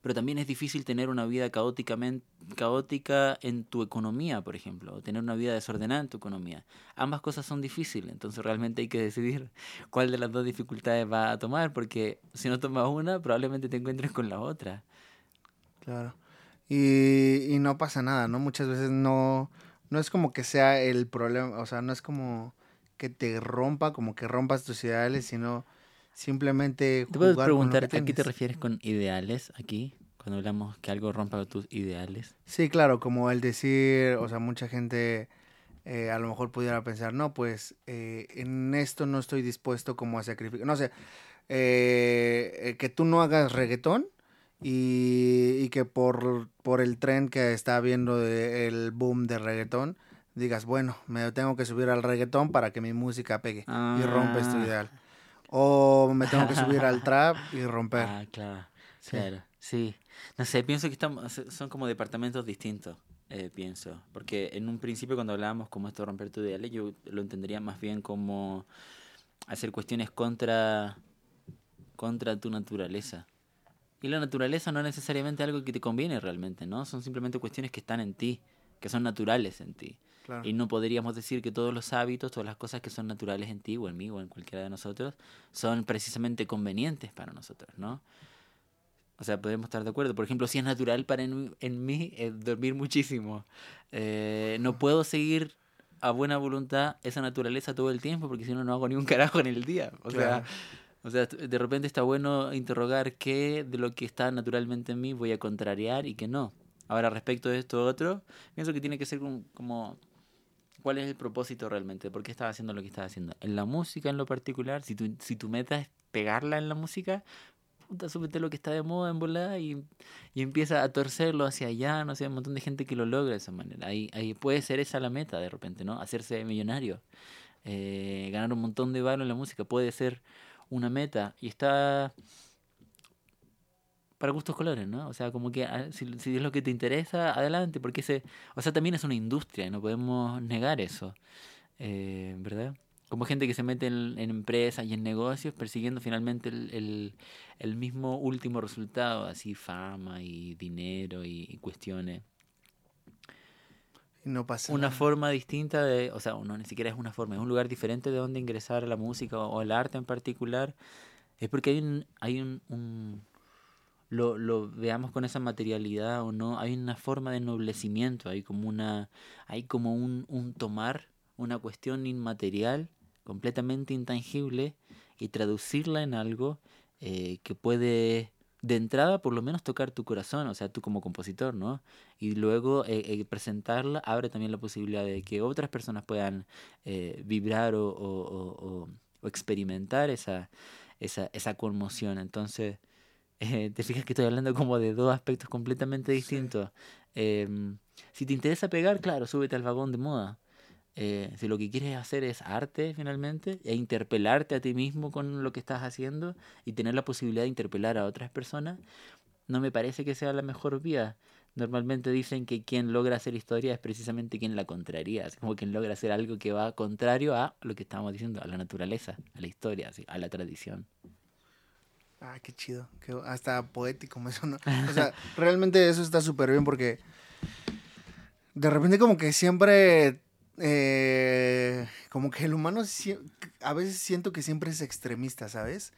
pero también es difícil tener una vida caóticamente, caótica en tu economía, por ejemplo, o tener una vida desordenada en tu economía. Ambas cosas son difíciles, entonces realmente hay que decidir cuál de las dos dificultades va a tomar, porque si no tomas una, probablemente te encuentres con la otra. Claro. Y, y no pasa nada, ¿no? Muchas veces no, no es como que sea el problema, o sea, no es como que te rompa, como que rompas tus ideales, sino simplemente ¿Te puedo preguntar a qué te refieres con ideales aquí? Cuando hablamos que algo rompa tus ideales. Sí, claro, como el decir, o sea, mucha gente eh, a lo mejor pudiera pensar, no, pues eh, en esto no estoy dispuesto como a sacrificar, no sé, eh, que tú no hagas reggaetón y, y, que por, por el tren que está habiendo el boom de reggaetón, digas, bueno, me tengo que subir al reggaetón para que mi música pegue ah. y rompe este ideal. O me tengo que subir al trap y romper. Ah, claro. Sí. Claro, sí. No sé, pienso que estamos, son como departamentos distintos, eh, pienso. Porque en un principio cuando hablábamos como esto de romper tu ideal, yo lo entendería más bien como hacer cuestiones contra, contra tu naturaleza. Y la naturaleza no es necesariamente algo que te conviene realmente, ¿no? Son simplemente cuestiones que están en ti, que son naturales en ti. Claro. Y no podríamos decir que todos los hábitos, todas las cosas que son naturales en ti o en mí o en cualquiera de nosotros, son precisamente convenientes para nosotros, ¿no? O sea, podemos estar de acuerdo. Por ejemplo, si es natural para en, en mí eh, dormir muchísimo, eh, no puedo seguir a buena voluntad esa naturaleza todo el tiempo porque si no, no hago ni un carajo en el día. O claro. sea... O sea, de repente está bueno interrogar qué de lo que está naturalmente en mí voy a contrariar y qué no. Ahora, respecto de esto otro, pienso que tiene que ser como, ¿Cuál es el propósito realmente? ¿Por qué estás haciendo lo que estás haciendo? En la música en lo particular, si tu, si tu meta es pegarla en la música, puta, súbete lo que está de moda en volada y, y empieza a torcerlo hacia allá, no sé, hay un montón de gente que lo logra de esa manera. Ahí, ahí puede ser esa la meta de repente, ¿no? Hacerse millonario, eh, ganar un montón de valor en la música, puede ser una meta y está para gustos colores, ¿no? O sea, como que ah, si, si es lo que te interesa, adelante, porque ese, o sea, también es una industria y no podemos negar eso, eh, ¿verdad? Como gente que se mete en, en empresas y en negocios persiguiendo finalmente el, el, el mismo último resultado, así fama y dinero y, y cuestiones. No pasa Una nada. forma distinta de, o sea, no, ni siquiera es una forma, es un lugar diferente de donde ingresar a la música o, o el arte en particular, es porque hay un, hay un, un lo, lo veamos con esa materialidad o no, hay una forma de ennoblecimiento, hay como una, hay como un, un tomar una cuestión inmaterial, completamente intangible, y traducirla en algo eh, que puede de entrada por lo menos tocar tu corazón, o sea, tú como compositor, ¿no? Y luego eh, eh, presentarla abre también la posibilidad de que otras personas puedan vibrar o, o- o- o- o experimentar esa, esa, esa conmoción. Entonces, eh, te fijas que estoy hablando como de dos aspectos completamente distintos. Em, si te interesa pegar, claro, súbete al vagón de moda. Eh, si lo que quieres hacer es arte finalmente e interpelarte a ti mismo con lo que estás haciendo y tener la posibilidad de interpelar a otras personas, no me parece que sea la mejor vía. Normalmente dicen que quien logra hacer historia es precisamente quien la contraría, es como quien logra hacer algo que va contrario a lo que estábamos diciendo, a la naturaleza, a la historia, a la tradición. Ah, qué chido. qué- hasta poético me sonó. O sea, realmente eso está súper bien porque de repente como que siempre, eh, como que el humano a veces siento que siempre es extremista, ¿sabes?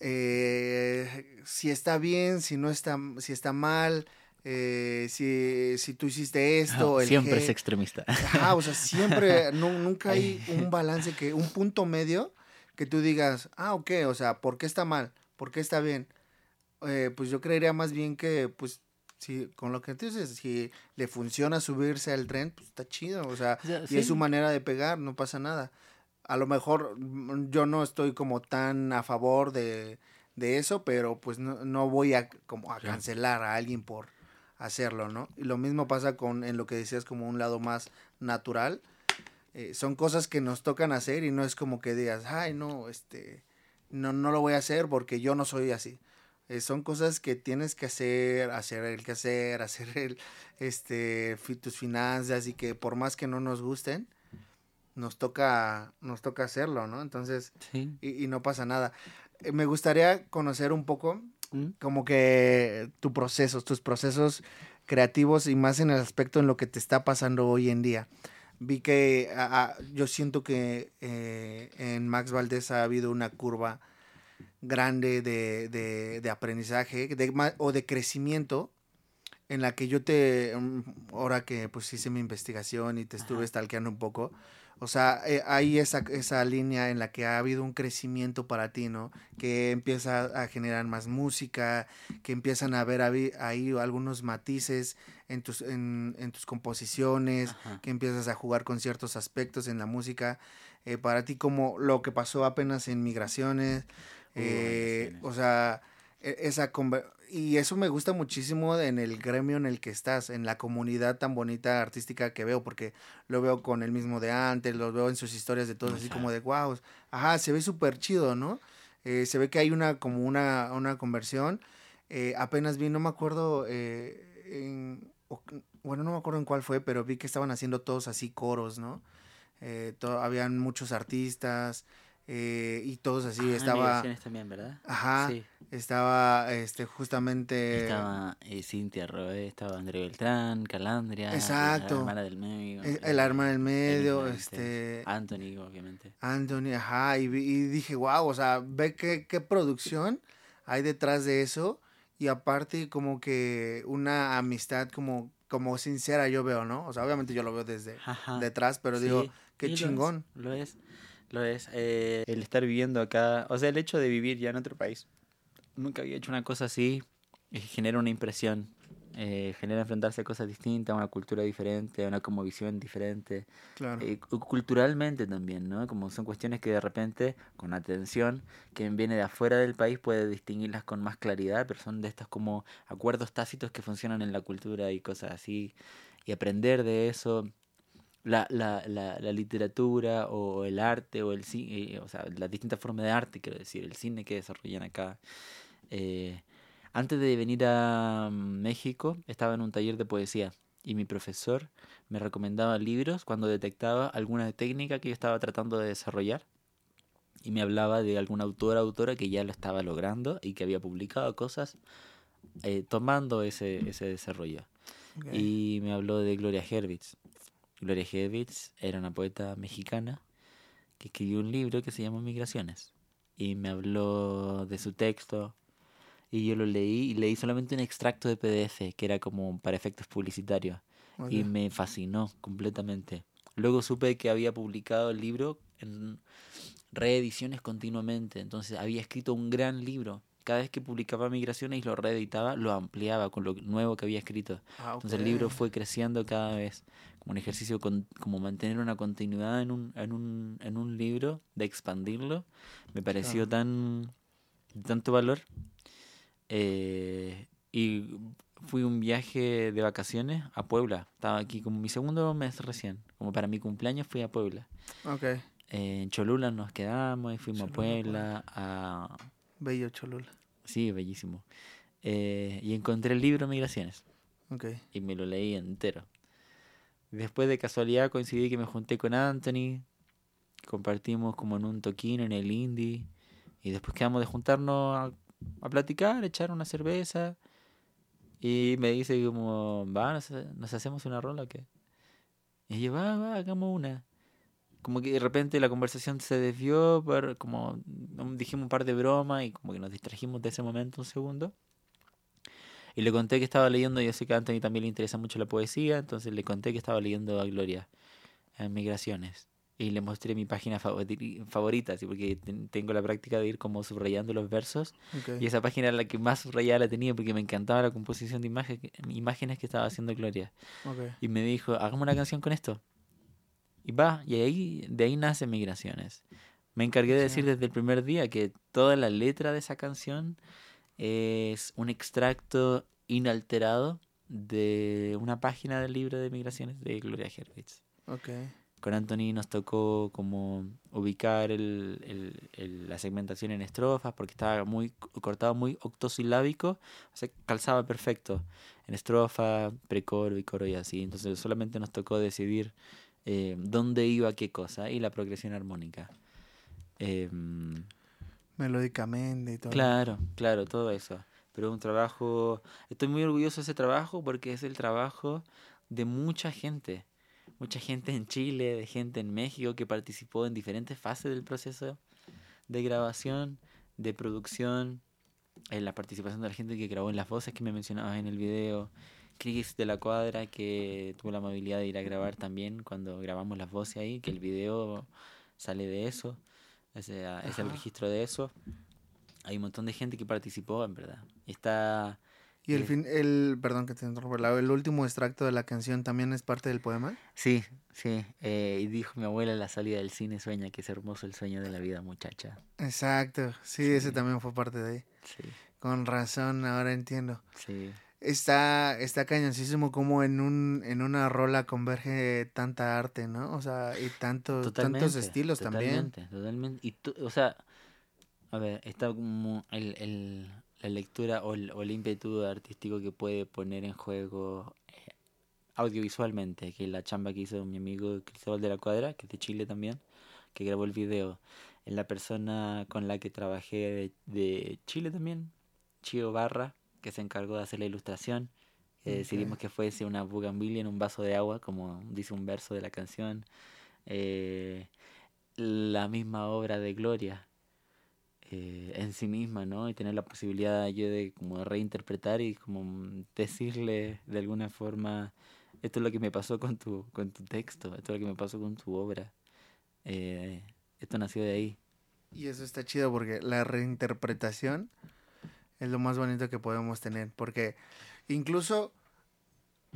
Eh, si está bien, si no está, si está mal, eh, si, si tú hiciste esto, el Siempre es extremista. Ajá, o sea, siempre, nu- nunca hay un balance, que un punto medio que tú digas, ah, ok, o sea, ¿por qué está mal? ¿Por qué está bien? Eh, pues yo creería más bien que, pues, si con lo que tú dices, si le funciona subirse al tren, pues está chido, o sea, sea, y es su sí. manera de pegar, no pasa nada. A lo mejor mm, yo no estoy como tan a favor de, de eso, pero pues no, no voy a como a cancelar a alguien por hacerlo, ¿no? Y lo mismo pasa con en lo que decías como un lado más natural. Eh, son cosas que nos tocan hacer y no es como que digas, ay, no, este, no, no lo voy a hacer porque yo no soy así. Eh, son cosas que tienes que hacer, hacer el que hacer, hacer el, este, tus finanzas y que por más que no nos gusten, nos toca, nos toca hacerlo, ¿no? Entonces, Sí. y, y no pasa nada. Eh, me gustaría conocer un poco ¿Mm? como que tu procesos, tus procesos creativos y más en el aspecto en lo que te está pasando hoy en día. Vi que yo siento que eh, en Max Valdés ha habido una curva grande de, de- de aprendizaje de o de crecimiento en la que yo te, mm, ahora que pues hice mi investigación y te estuve stalkeando un poco, o sea, eh, hay esa, esa línea en la que ha habido un crecimiento para ti, ¿no? Que empieza a generar más música, que empiezan a ver ahí, algunos matices en tus, en, en tus composiciones, Ajá. que empiezas a jugar con ciertos aspectos en la música. Eh, para ti, como lo que pasó apenas en Migraciones, eh, o sea, e- esa y eso me gusta muchísimo en el gremio en el que estás, en la comunidad tan bonita artística que veo, porque lo veo con el mismo de antes, lo veo en sus historias de todos, así como de wow, ajá, se ve súper chido, ¿no? Eh, se ve que hay una como una, una conversión. Eh, apenas vi, no me acuerdo, eh, en- bueno, no me acuerdo en cuál fue, pero vi que estaban haciendo todos así coros, ¿no? Eh, to- habían muchos artistas eh, y todos así, Ah, estaba... También, ¿verdad? Ajá, Sí. estaba este justamente Estaba eh, Cintia Roe, estaba André Beltrán, Calandria, Exacto. la hermana del medio. eh, el arma del medio, evidentemente, este Anthony, obviamente. Anthony, ajá, y, y dije, wow, o sea, ve qué, qué producción hay detrás de eso y aparte como que una amistad como, como sincera yo veo, ¿no? O sea, obviamente yo lo veo desde Ajá. detrás, pero digo, qué sí, lo es, chingón. Lo es, lo es. eh, el estar viviendo acá, o sea, el hecho de vivir ya en otro país. Nunca había hecho una cosa así y genera una impresión eh, genera enfrentarse a cosas distintas, a una cultura diferente, a una como visión diferente. Claro. Eh, cu- culturalmente también, ¿no? Como son cuestiones que de repente, con atención, quien viene de afuera del país puede distinguirlas con más claridad, pero son de estos como acuerdos tácitos que funcionan en la cultura y cosas así. Y aprender de eso, la, la, la, la literatura o el arte o el cine, o sea, las distintas formas de arte, quiero decir, el cine que desarrollan acá. Eh, antes de venir a México, estaba en un taller de poesía y mi profesor me recomendaba libros cuando detectaba alguna técnica que yo estaba tratando de desarrollar y me hablaba de algún autor o autora que ya lo estaba logrando y que había publicado cosas eh, tomando ese, ese desarrollo. Ok. Y me habló de Gloria Hervitz. Gloria Hervitz era una poeta mexicana que escribió un libro que se llama Migraciones. Y me habló de su texto. Y yo lo leí y leí solamente un extracto de PDF que era como para efectos publicitarios. Y me fascinó completamente. Luego supe que había publicado el libro en reediciones continuamente. Entonces había escrito un gran libro. Cada vez que publicaba Migraciones y lo reeditaba, lo ampliaba con lo nuevo que había escrito. Ah, Entonces el libro fue creciendo cada vez. Como un ejercicio, con, como mantener una continuidad en un, en, un, en un libro, de expandirlo, me pareció tan de tanto valor. Eh, y fui un viaje de vacaciones a Puebla. Estaba aquí como mi segundo mes recién. Como para mi cumpleaños fui a Puebla. Eh, en Cholula nos quedamos y fuimos a Puebla a... Bello Cholula. Sí, bellísimo. Eh, y encontré el libro Migraciones. Ok. Y me lo leí entero. Después de casualidad coincidí que me junté con Anthony. Compartimos como en un toquín en el indie. Y después quedamos de juntarnos a, a platicar, echar una cerveza. Y me dice como, va, nos, nos hacemos una rola o qué. Y yo, va, va, hagamos una. Como que de repente la conversación se desvió, por, como dijimos un par de bromas y como que nos distrajimos de ese momento un segundo. Y le conté que estaba leyendo, yo sé que a Anthony también le interesa mucho la poesía, entonces le conté que estaba leyendo a Gloria en Migraciones. Y le mostré mi página favori- favorita, así porque ten- tengo la práctica de ir como subrayando los versos. Ok. Y esa página era la que más subrayada la tenía porque me encantaba la composición de imagen, imágenes que estaba haciendo Gloria. Ok. Y me dijo, hagamos una canción con esto. Y va, y ahí, de ahí nace Migraciones. Me encargué de decir desde el primer día que toda la letra de esa canción es un extracto inalterado de una página del libro de Migraciones de Gloria Hervitz. Ok. Con Anthony nos tocó como ubicar el, el- el- la segmentación en estrofas porque estaba muy cortado, muy octosilábico, o sea, calzaba perfecto en estrofa, precoro y coro y así. Entonces solamente nos tocó decidir eh, dónde iba qué cosa y la progresión armónica. Em, Melódicamente y todo. Claro, claro, todo eso. Pero un trabajo, estoy muy orgulloso de ese trabajo porque es el trabajo de mucha gente. Mucha gente en Chile, de gente en México que participó en diferentes fases del proceso de grabación, de producción, en la participación de la gente que grabó en las voces que me mencionabas en el video, Chris de la Cuadra que tuvo la amabilidad de ir a grabar también cuando grabamos las voces ahí, que el video sale de eso, es, eh, es el registro de eso. Hay un montón de gente que participó, en verdad. Y está... Y el fin, el, perdón que te interrumpa, la- el último extracto de la canción también es parte del poema. Sí, sí. eh, y dijo mi abuela en la salida del cine, sueña que es hermoso el sueño de la vida, muchacha. Exacto, sí, ese también fue parte de ahí. Sí, Con razón, ahora entiendo. sí. Está, está cañoncísimo como en un, en una rola converge tanta arte, ¿no? O sea, y tanto, tantos estilos también. Totalmente, totalmente. Y o sea, a ver, está como el, el- la lectura o el, o el ímpetu artístico que puede poner en juego eh, audiovisualmente, que la chamba que hizo mi amigo Cristóbal de la Cuadra, que es de Chile también, que grabó el video. En la persona con la que trabajé de, de Chile también, Chio Barra, que se encargó de hacer la ilustración. que Ok. Decidimos que fuese una bugambilia en un vaso de agua, como dice un verso de la canción. Eh, la misma obra de Gloria eh, en sí misma, ¿no? Y tener la posibilidad yo de como reinterpretar y como decirle de alguna forma, esto es lo que me pasó con tu, con tu texto, esto es lo que me pasó con tu obra. Eh, esto nació de ahí. Y eso está chido porque la reinterpretación es lo más bonito que podemos tener. Porque incluso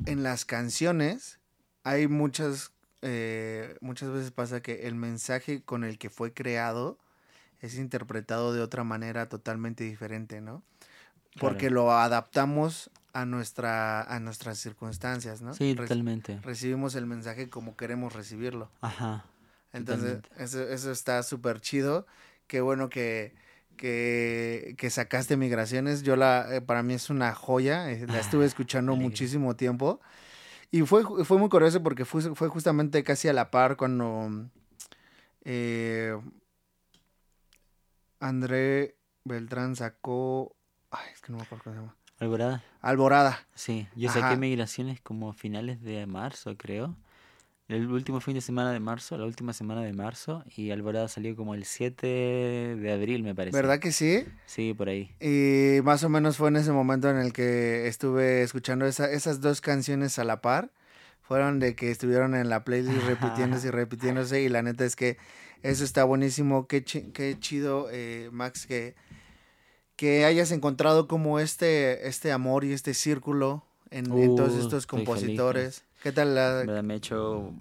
en las canciones hay muchas, eh, muchas veces pasa que el mensaje con el que fue creado es interpretado de otra manera totalmente diferente, ¿no? Porque lo adaptamos a nuestra a nuestras circunstancias, ¿no? Sí, Re- totalmente. recibimos el mensaje como queremos recibirlo. Ajá. Entonces, eso, eso está súper chido. Qué bueno que, que, que sacaste Migraciones. Yo la, eh, para mí es una joya. eh, La estuve escuchando muchísimo tiempo. Y fue, fue muy curioso porque fue, fue justamente casi a la par cuando eh, André Beltrán sacó... Ay, es que no me acuerdo cómo se llama. ¿Alborada? Alborada. Sí, yo Ajá. saqué migraciones como a finales de marzo, creo. El último fin de semana de marzo, la última semana de marzo, y Alborada salió como el 7 de abril, me parece. ¿Verdad que sí? Sí, por ahí. Y más o menos fue en ese momento en el que estuve escuchando esa- esas dos canciones a la par. Fueron de que estuvieron en la playlist repitiéndose y repitiéndose. Y la neta es que eso está buenísimo. Qué, chi- qué chido, eh, Max, que, que hayas encontrado como este, este amor y este círculo en, en todos Uh, estos compositores. ¿Qué tal la, verdad me he hecho...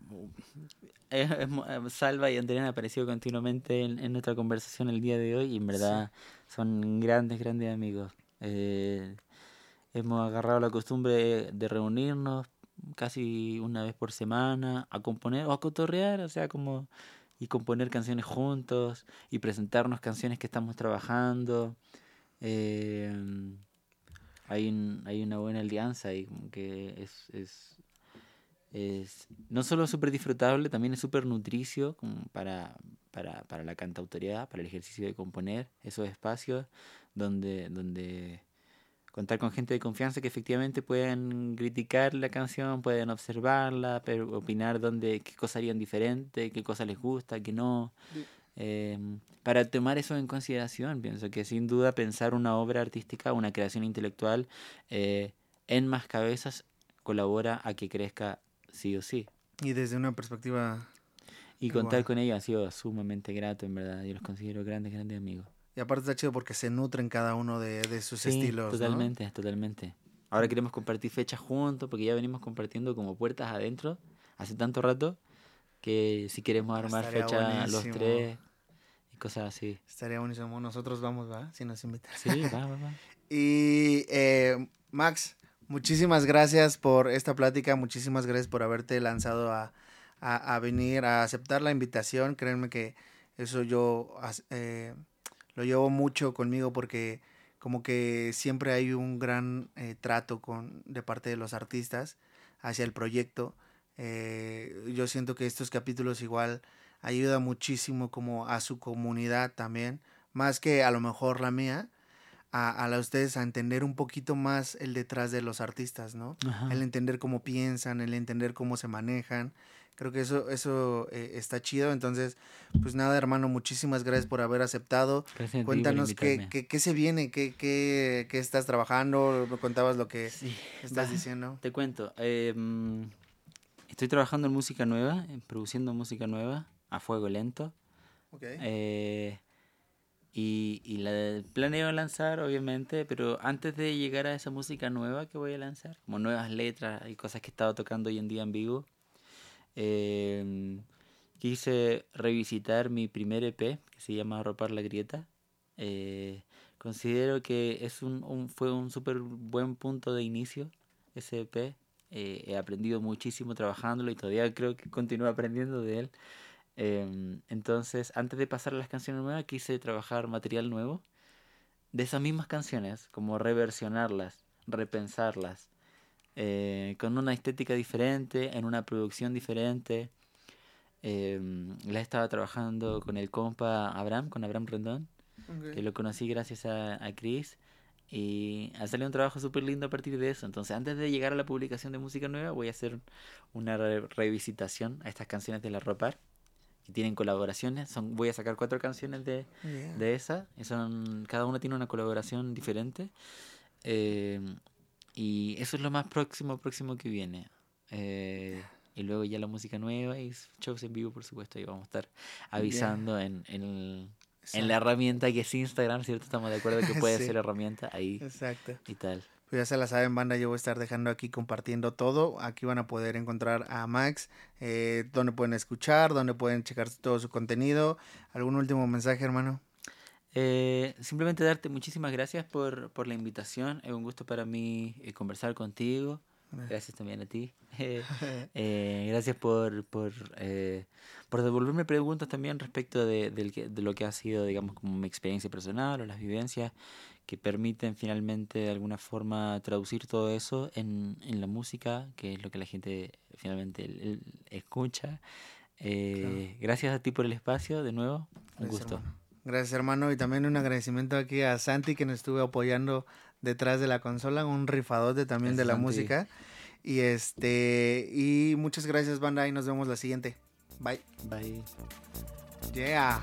es- es mu- eh, Salva y Andrea han aparecido continuamente en, en nuestra conversación el día de hoy y en verdad son grandes, grandes amigos. Eh, hemos agarrado la costumbre de reunirnos casi una vez por semana a componer o a cotorrear, o sea, como y componer canciones juntos y presentarnos canciones que estamos trabajando. Eh, hay, un- hay una buena alianza y como que es, es, es no solo súper disfrutable, también es súper nutricio para, para, para la cantautoría, para el ejercicio de componer esos espacios donde, donde contar con gente de confianza que efectivamente pueden criticar la canción, pueden observarla, pero opinar dónde, qué cosas harían diferente, qué cosas les gusta, qué no. Eh, para tomar eso en consideración, pienso que sin duda pensar una obra artística, una creación intelectual eh, en más cabezas colabora a que crezca sí o sí. y desde una perspectiva... Y contar Igual. con ellos ha sido sumamente grato, en verdad. Yo los considero grandes, grandes amigos. Y aparte está chido porque se nutren cada uno de, de sus Sí, estilos. ¿no? Totalmente, totalmente. Ahora queremos compartir fechas juntos porque ya venimos compartiendo como puertas adentro hace tanto rato que si queremos armar Estaría fecha los buenísimo. tres y cosas así. Estaría buenísimo. Nosotros vamos, ¿va? Si nos invitan. Sí, va, va, va. Y eh, Max, muchísimas gracias por esta plática, muchísimas gracias por haberte lanzado a, a- venir, a aceptar la invitación. Créanme que eso yo eh, lo llevo mucho conmigo porque como que siempre hay un gran eh, trato con, de parte de los artistas hacia el proyecto. Eh, yo siento que estos capítulos igual ayuda muchísimo como a su comunidad también, más que a lo mejor la mía, a, a ustedes a entender un poquito más el detrás de los artistas, ¿no? Ajá. El entender cómo piensan, el entender cómo se manejan. Creo que eso, eso eh, está chido. Entonces, pues nada, hermano, muchísimas gracias por haber aceptado. Gracias Cuéntanos qué, qué, qué se viene, qué, qué, qué estás trabajando, me contabas lo que estás Va, diciendo. Te cuento. eh, estoy trabajando en música nueva, en produciendo música nueva a fuego lento. Ok. Eh, y, y la planeo lanzar, obviamente, pero antes de llegar a esa música nueva que voy a lanzar, como nuevas letras y cosas que he estado tocando hoy en día en vivo, eh, quise revisitar mi primer EP, que se llama Arropar la Grieta. Eh, considero que es un, un- fue un súper buen punto de inicio ese EP. Eh, he aprendido muchísimo trabajándolo y todavía creo que continúo aprendiendo de él. Em, entonces, antes de pasar a las canciones nuevas, quise trabajar material nuevo de esas mismas canciones, como reversionarlas, repensarlas, eh, con una estética diferente, en una producción diferente. Em, la estaba trabajando con el compa Abraham, con Abraham Rendón, Ok. que lo conocí gracias a, a Chris. Y ha salido un trabajo súper lindo a partir de eso. Entonces, antes de llegar a la publicación de música nueva, voy a hacer una re- revisitación a estas canciones de La Ropar, que tienen colaboraciones. Son, voy a sacar cuatro canciones de, Yeah. de esa. y son, cada una tiene una colaboración diferente. Eh, y eso es lo más próximo, próximo que viene. Eh, y luego ya la música nueva y shows en vivo, por supuesto. Y vamos a estar avisando en, en, el- en la herramienta que es Instagram, ¿cierto? Estamos de acuerdo que puede Sí. ser herramienta ahí Exacto. y tal. Pues ya se la saben, banda, yo voy a estar dejando aquí compartiendo todo. Aquí van a poder encontrar a Max, eh, donde pueden escuchar, donde pueden checar todo su contenido. ¿Algún último mensaje, hermano? Eh, simplemente darte muchísimas gracias por, por la invitación. Es un gusto para mí eh, conversar contigo. Gracias también a ti. Eh, gracias por, por, eh, por devolverme preguntas también respecto de, que- de lo que ha sido, digamos, como mi experiencia personal o las vivencias que permiten finalmente de alguna forma traducir todo eso en, en la música, que es lo que la gente finalmente el- el- escucha. Eh, Gracias a ti por el espacio, de nuevo. Un Gracias, gusto. hermano. Gracias, hermano. Y también un agradecimiento aquí a Santi, que nos estuvo apoyando detrás de la consola, un rifadote también de Gracias, la Santi. música. Y este, y muchas gracias, banda, y nos vemos la siguiente. Bye. Bye. Yeah.